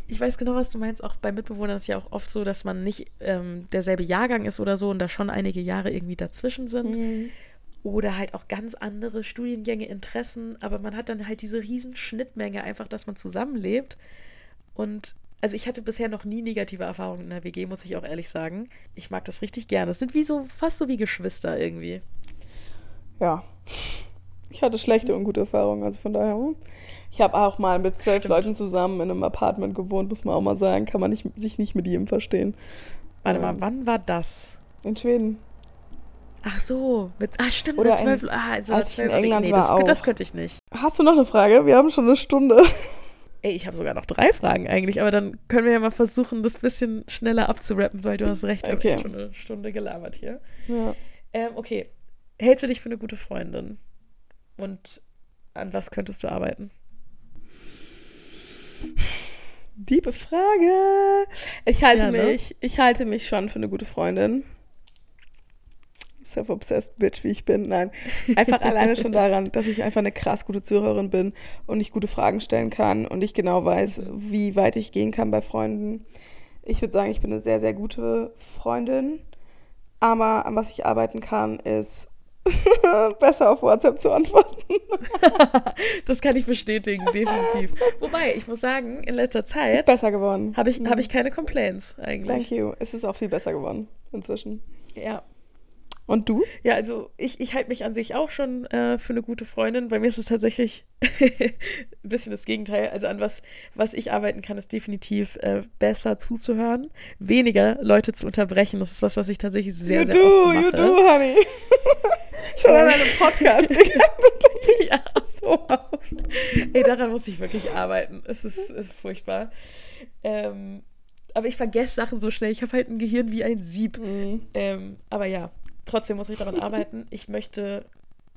Ich weiß genau, was du meinst. Auch bei Mitbewohnern ist es ja auch oft so, dass man nicht ähm, derselbe Jahrgang ist oder so und da schon einige Jahre irgendwie dazwischen sind. Mhm. Oder halt auch ganz andere Studiengänge, Interessen. Aber man hat dann halt diese riesen Schnittmenge einfach, dass man zusammenlebt. Und also ich hatte bisher noch nie negative Erfahrungen in der WG, muss ich auch ehrlich sagen. Ich mag das richtig gerne. Es sind wie so, fast so wie Geschwister irgendwie. Ja. Ich hatte schlechte und gute Erfahrungen, also von daher. Hm. Ich habe auch mal mit zwölf Stimmt. Leuten zusammen in einem Apartment gewohnt, muss man auch mal sagen. Kann man nicht, sich nicht mit jedem verstehen. Warte ähm, mal, wann war das? In Schweden. Ach so, mit, ah stimmt, Oder mit zwölf, in, ah, so als zwölf, ich in England nee, war das, auch. das könnte ich nicht. Hast du noch eine Frage? Wir haben schon eine Stunde. [LAUGHS] Ey, ich habe sogar noch drei Fragen eigentlich, aber dann können wir ja mal versuchen, das ein bisschen schneller abzurappen, weil du hast recht, okay. ich habe schon eine Stunde gelabert hier. Ja. Ähm, okay, hältst du dich für eine gute Freundin? Und an was könntest du arbeiten? Diebe Frage. Ich halte ja, ne? mich, ich halte mich schon für eine gute Freundin. Self-obsessed Bitch, wie ich bin. Nein. Einfach [LAUGHS] alleine schon daran, dass ich einfach eine krass gute Zuhörerin bin und ich gute Fragen stellen kann und ich genau weiß, wie weit ich gehen kann bei Freunden. Ich würde sagen, ich bin eine sehr, sehr gute Freundin. Aber an was ich arbeiten kann, ist [LAUGHS] besser auf WhatsApp zu antworten. [LAUGHS] das kann ich bestätigen, definitiv. Wobei, ich muss sagen, in letzter Zeit. Ist besser geworden. Habe ich, hab ich keine Complaints eigentlich. Thank you. Es ist auch viel besser geworden inzwischen. Ja, und du? Ja, also ich, ich halte mich an sich auch schon äh, für eine gute Freundin. Bei mir ist es tatsächlich [LAUGHS] ein bisschen das Gegenteil. Also an was, was ich arbeiten kann, ist definitiv äh, besser zuzuhören, weniger Leute zu unterbrechen. Das ist was, was ich tatsächlich sehr, you sehr do, oft mache. You do, honey. [LAUGHS] schon an einem Podcast. [LAUGHS] ja, so oft. Ey, daran muss ich wirklich arbeiten. Es ist, ist furchtbar. Ähm, aber ich vergesse Sachen so schnell. Ich habe halt ein Gehirn wie ein Sieb. Mhm. Ähm, aber ja, trotzdem muss ich daran arbeiten. Ich möchte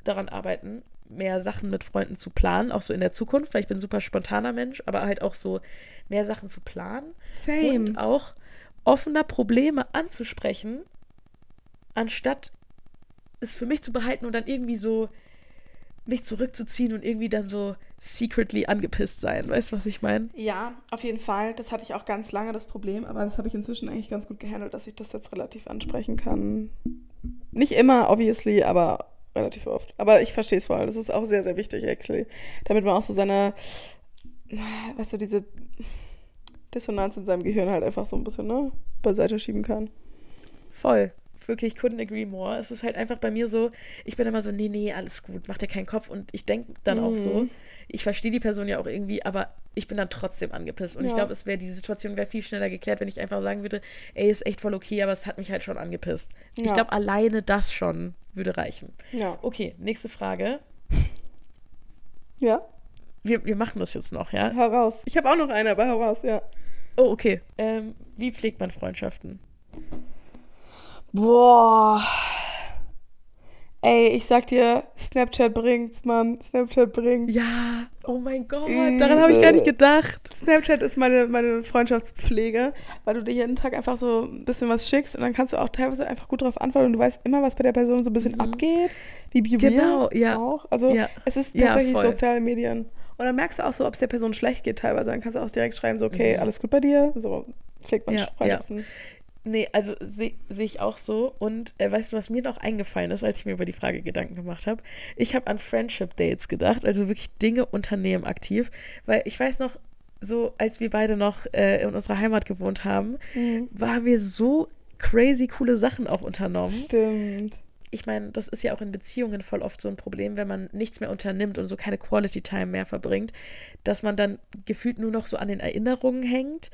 daran arbeiten, mehr Sachen mit Freunden zu planen, auch so in der Zukunft, weil ich bin ein super spontaner Mensch, aber halt auch so mehr Sachen zu planen. Same. Und auch offener Probleme anzusprechen, anstatt es für mich zu behalten und dann irgendwie so mich zurückzuziehen und irgendwie dann so secretly angepisst sein. Weißt du, was ich meine? Ja, auf jeden Fall. Das hatte ich auch ganz lange das Problem, aber das habe ich inzwischen eigentlich ganz gut gehandelt, dass ich das jetzt relativ ansprechen kann. Nicht immer, obviously, aber relativ oft. Aber ich verstehe es voll. Das ist auch sehr, sehr wichtig, actually. Damit man auch so seine, weißt du, diese Dissonanz in seinem Gehirn halt einfach so ein bisschen, ne, beiseite schieben kann. Voll. Wirklich, couldn't agree more. Es ist halt einfach bei mir so, ich bin immer so, nee, nee, alles gut, mach dir keinen Kopf. Und ich denke dann mhm. auch so, mhm. ich verstehe die Person ja auch irgendwie, aber ich bin dann trotzdem angepisst. Und ja. ich glaube, es wäre, die Situation wäre viel schneller geklärt, wenn ich einfach sagen würde, ey, ist echt voll okay, aber es hat mich halt schon angepisst. Ja. Ich glaube, alleine das schon würde reichen. Ja. Okay, nächste Frage. Ja. Wir, wir machen das jetzt noch, ja? Hau raus. Ich habe auch noch eine, aber hau raus, ja. Oh, okay. Ähm, wie pflegt man Freundschaften? Boah. Ey, ich sag dir, Snapchat bringt's, Mann. Snapchat bringt's. Ja, oh mein Gott, daran habe ich gar nicht gedacht. Snapchat ist meine, meine Freundschaftspflege, weil du dir jeden Tag einfach so ein bisschen was schickst und dann kannst du auch teilweise einfach gut darauf antworten und du weißt immer, was bei der Person so ein bisschen Mhm. abgeht. Wie Be Genau, ja. auch. Also Ja. es ist Ja, tatsächlich voll. soziale Medien. Und dann merkst du auch so, ob es der Person schlecht geht teilweise. Dann kannst du auch direkt schreiben, so, okay, Mhm. alles gut bei dir. So pflegt man Ja, Freundschaften. Nee, also sehe seh ich auch so. Und äh, weißt du, was mir noch eingefallen ist, als ich mir über die Frage Gedanken gemacht habe? Ich habe an Friendship Dates gedacht, also wirklich Dinge unternehmen aktiv. Weil ich weiß noch, so als wir beide noch äh, in unserer Heimat gewohnt haben, Mhm. waren wir so crazy coole Sachen auch unternommen. Stimmt. ich meine, das ist ja auch in Beziehungen voll oft so ein Problem, wenn man nichts mehr unternimmt und so keine Quality Time mehr verbringt, dass man dann gefühlt nur noch so an den Erinnerungen hängt.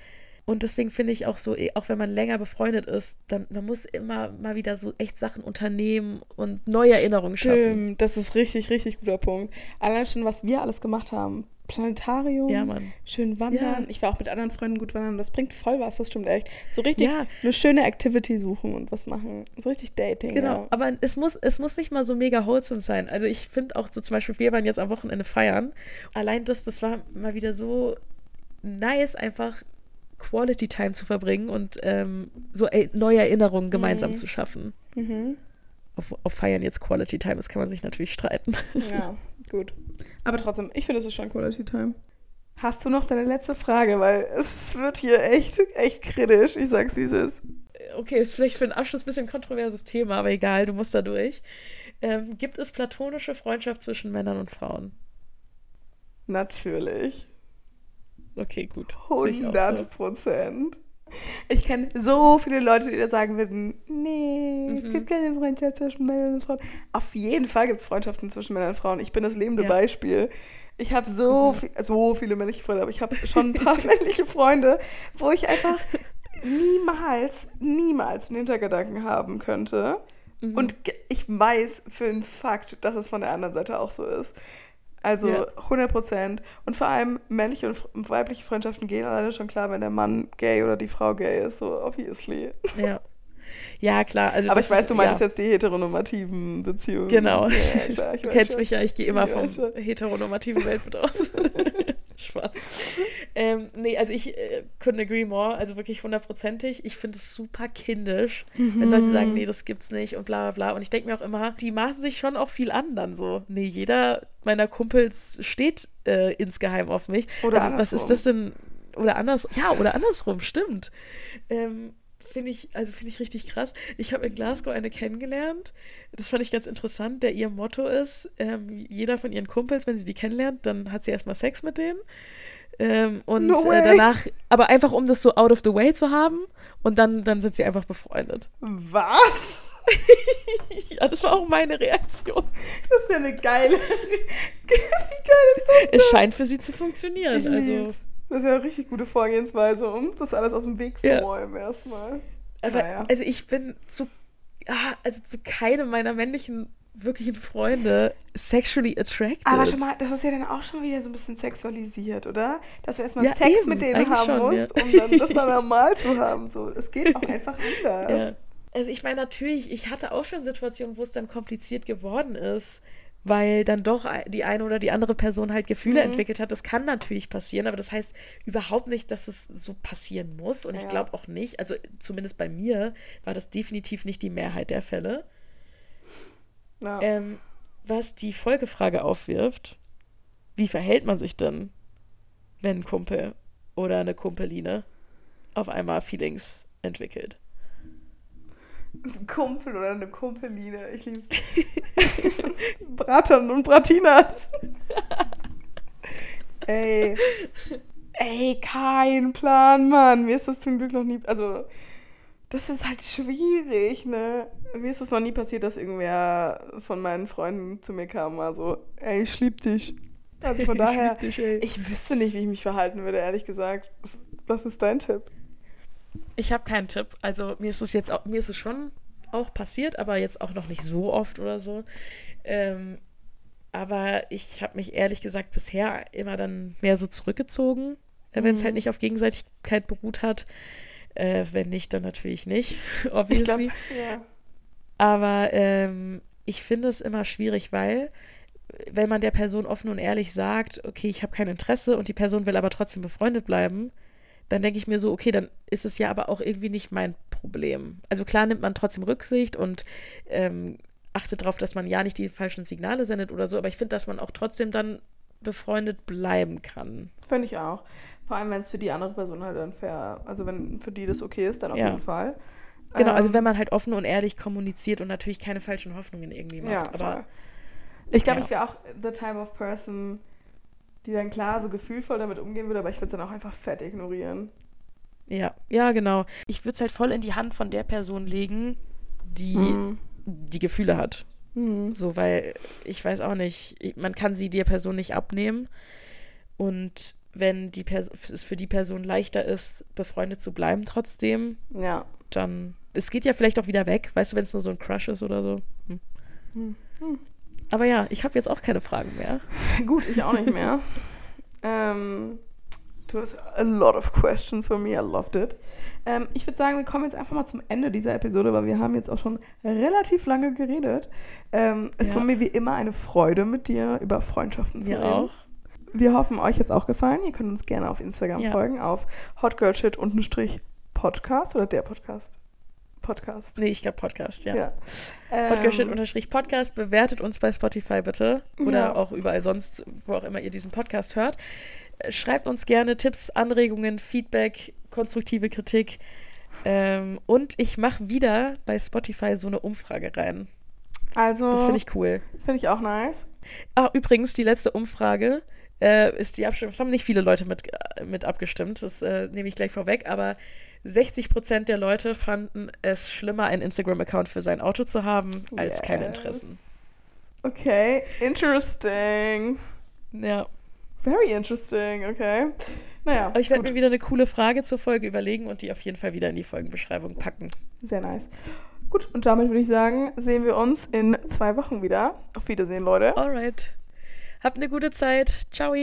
Und deswegen finde ich auch so, eh, auch wenn man länger befreundet ist, dann man muss immer mal wieder so echt Sachen unternehmen und neue Erinnerungen schaffen. Stimmt, das ist richtig, richtig guter Punkt. Allein schon, was wir alles gemacht haben. Planetarium, Ja, schön wandern. Ja. Ich war auch mit anderen Freunden gut wandern. Das bringt voll was, das stimmt echt. So richtig Ja. eine schöne Activity suchen und was machen. So richtig Dating. Genau, aber es muss, es muss nicht mal so mega wholesome sein. Also ich finde auch so zum Beispiel, wir waren jetzt am Wochenende feiern. Allein das, das war mal wieder so nice, einfach Quality Time zu verbringen und ähm, so äh, neue Erinnerungen gemeinsam Mhm. zu schaffen. Mhm. Auf, auf Feiern jetzt Quality Time ist, kann man sich natürlich streiten. Ja, gut. Aber trotzdem, ich finde, es ist schon Quality Time. Hast du noch deine letzte Frage? Weil es wird hier echt, echt kritisch. Ich sag's, wie es ist. Okay, ist vielleicht für den Abschluss ein bisschen kontroverses Thema, aber egal, du musst da durch. Ähm, gibt es platonische Freundschaft zwischen Männern und Frauen? Natürlich. Okay, gut. Sehe ich auch so. 100 Prozent. Ich kenne so viele Leute, die da sagen würden, nee, es Mhm. gibt keine Freundschaft zwischen Männern und Frauen. Auf jeden Fall gibt es Freundschaften zwischen Männern und Frauen. Ich bin das lebende Ja. Beispiel. Ich habe so, Mhm. viel, so viele männliche Freunde, aber ich habe schon ein paar [LAUGHS] männliche Freunde, wo ich einfach niemals, niemals einen Hintergedanken haben könnte. Mhm. Und ich weiß für einen Fakt, dass es von der anderen Seite auch so ist. Also Ja. 100 Prozent. Und vor allem männliche und weibliche Freundschaften gehen alleine schon klar, wenn der Mann gay oder die Frau gay ist, so obviously. Ja. Ja, klar. Also Aber ich weiß, ist, du meintest ja. jetzt die heteronormativen Beziehungen. Genau. Ja, klar, ich Du kennst schon. mich ja, ich gehe immer Ja, vom heteronormativen Weltbild aus. [LAUGHS] Spaß. [LAUGHS] Ähm, nee, also ich äh, couldn't agree more. Also wirklich hundertprozentig. Ich finde es super kindisch, wenn Leute sagen, Mhm. nee, das gibt's nicht und bla bla bla. Und ich denke mir auch immer, die maßen sich schon auch viel an dann so. Nee, jeder meiner Kumpels steht äh, insgeheim auf mich. Oder also was ist andersrum. das denn? Oder anders, ja, oder andersrum, stimmt. Ähm, finde ich, also finde ich richtig krass. Ich habe in Glasgow eine kennengelernt. Das fand ich ganz interessant, der ihr Motto ist, ähm, jeder von ihren Kumpels, wenn sie die kennenlernt, dann hat sie erstmal Sex mit denen. Ähm, und No äh, danach, aber einfach um das so out of the way zu haben und dann, dann sind sie einfach befreundet. Was? [LAUGHS] ja, das war auch meine Reaktion. Das ist ja eine geile. [LAUGHS] Wie geil ist das? Es scheint für sie zu funktionieren. Ich also, lieb's. Das ist ja eine richtig gute Vorgehensweise, um das alles aus dem Weg zu Ja. räumen erstmal. also, Naja. also ich bin zu, ah, also zu keinem meiner männlichen wirklichen Freunde sexually attracted. Aber schon mal, das ist ja dann auch schon wieder so ein bisschen sexualisiert, oder? Dass du erstmal Ja, Sex eben, mit denen haben schon, musst, ja. um dann das dann [LAUGHS] normal zu haben. So, es geht auch einfach anders. Ja. Also ich meine natürlich, ich hatte auch schon Situationen, wo es dann kompliziert geworden ist, weil dann doch die eine oder die andere Person halt Gefühle Mhm. entwickelt hat. Das kann natürlich passieren, aber das heißt überhaupt nicht, dass es so passieren muss. Und ich Ja. glaube auch nicht, also zumindest bei mir war das definitiv nicht die Mehrheit der Fälle. Ja. Ähm, was die Folgefrage aufwirft, wie verhält man sich denn, wenn ein Kumpel oder eine Kumpeline auf einmal Feelings entwickelt? Ein [LAUGHS] Kumpel oder eine Kumpeline, ich lieb's. [LAUGHS] Braton und Bratinas. [LAUGHS] ey. Ey, kein Plan, Mann. Mir ist das zum Glück noch nie. Also, das ist halt schwierig, ne? Mir ist es noch nie passiert, dass irgendwer von meinen Freunden zu mir kam, mal so, ey, ich lieb dich. Also von daher, Ich, ich, ich wüsste nicht, wie ich mich verhalten würde, ehrlich gesagt. Was ist dein Tipp? Ich habe keinen Tipp. Also mir ist es jetzt auch, mir ist es schon auch passiert, aber jetzt auch noch nicht so oft oder so. Ähm, aber ich habe mich ehrlich gesagt bisher immer dann mehr so zurückgezogen, äh, wenn es Mhm. halt nicht auf Gegenseitigkeit beruht hat. Äh, wenn nicht, dann natürlich nicht, [LAUGHS] Ich obviously. glaube, ja. Aber ähm, ich finde es immer schwierig, weil wenn man der Person offen und ehrlich sagt, okay, ich habe kein Interesse und die Person will aber trotzdem befreundet bleiben, dann denke ich mir so, okay, dann ist es ja aber auch irgendwie nicht mein Problem. Also klar nimmt man trotzdem Rücksicht und ähm, achtet darauf, dass man ja nicht die falschen Signale sendet oder so, aber ich finde, dass man auch trotzdem dann befreundet bleiben kann. Finde ich auch. Vor allem, wenn es für die andere Person halt dann fair, also wenn für die das okay ist, dann auf ja. jeden Fall. Genau, also ähm, also wenn man halt offen und ehrlich kommuniziert und natürlich keine falschen Hoffnungen irgendwie macht. Ja, aber ich glaube, ja. ich wäre auch the type of person, die dann klar so gefühlvoll damit umgehen würde, aber ich würde es dann auch einfach fett ignorieren. Ja, ja, genau. Ich würde es halt voll in die Hand von der Person legen, die mhm. die Gefühle hat. Mhm. So, weil ich weiß auch nicht, man kann sie der Person nicht abnehmen. Und wenn die es für die Person leichter ist, befreundet zu bleiben trotzdem, ja. dann es geht ja vielleicht auch wieder weg, weißt du, wenn es nur so ein Crush ist oder so. Hm. Hm. Aber ja, ich habe jetzt auch keine Fragen mehr. [LAUGHS] Gut, ich auch nicht mehr. ähm, du hast a lot of questions for me. I loved it. Ähm, ich würde sagen, wir kommen jetzt einfach mal zum Ende dieser Episode, weil wir haben jetzt auch schon relativ lange geredet. Ähm, es ja. war mir wie immer eine Freude, mit dir über Freundschaften zu mir reden. auch. Wir hoffen, euch hat es auch gefallen. Ihr könnt uns gerne auf Instagram ja. folgen, auf hotgirlshit-podcast oder der Podcast. Podcast. Nee, ich glaube Podcast, ja. ja. Podcast-Podcast. Bewertet uns bei Spotify bitte. Oder ja. auch überall sonst, wo auch immer ihr diesen Podcast hört. Schreibt uns gerne Tipps, Anregungen, Feedback, konstruktive Kritik. Ähm, und ich mache wieder bei Spotify so eine Umfrage rein. Also. Das finde ich cool. Finde ich auch nice. Ah, übrigens, die letzte Umfrage äh, ist die Abstimmung. Es haben nicht viele Leute mit, äh, mit abgestimmt. Das äh, nehme ich gleich vorweg. Aber 60 Prozent der Leute fanden es schlimmer, einen Instagram-Account für sein Auto zu haben, als yes. keine Interessen. Okay, interesting. Ja. Very interesting, okay. Naja. Aber ich werde mir wieder eine coole Frage zur Folge überlegen und die auf jeden Fall wieder in die Folgenbeschreibung packen. Sehr nice. Gut, und damit würde ich sagen, sehen wir uns in zwei Wochen wieder. Auf Wiedersehen, Leute. Alright. Habt eine gute Zeit. Ciao.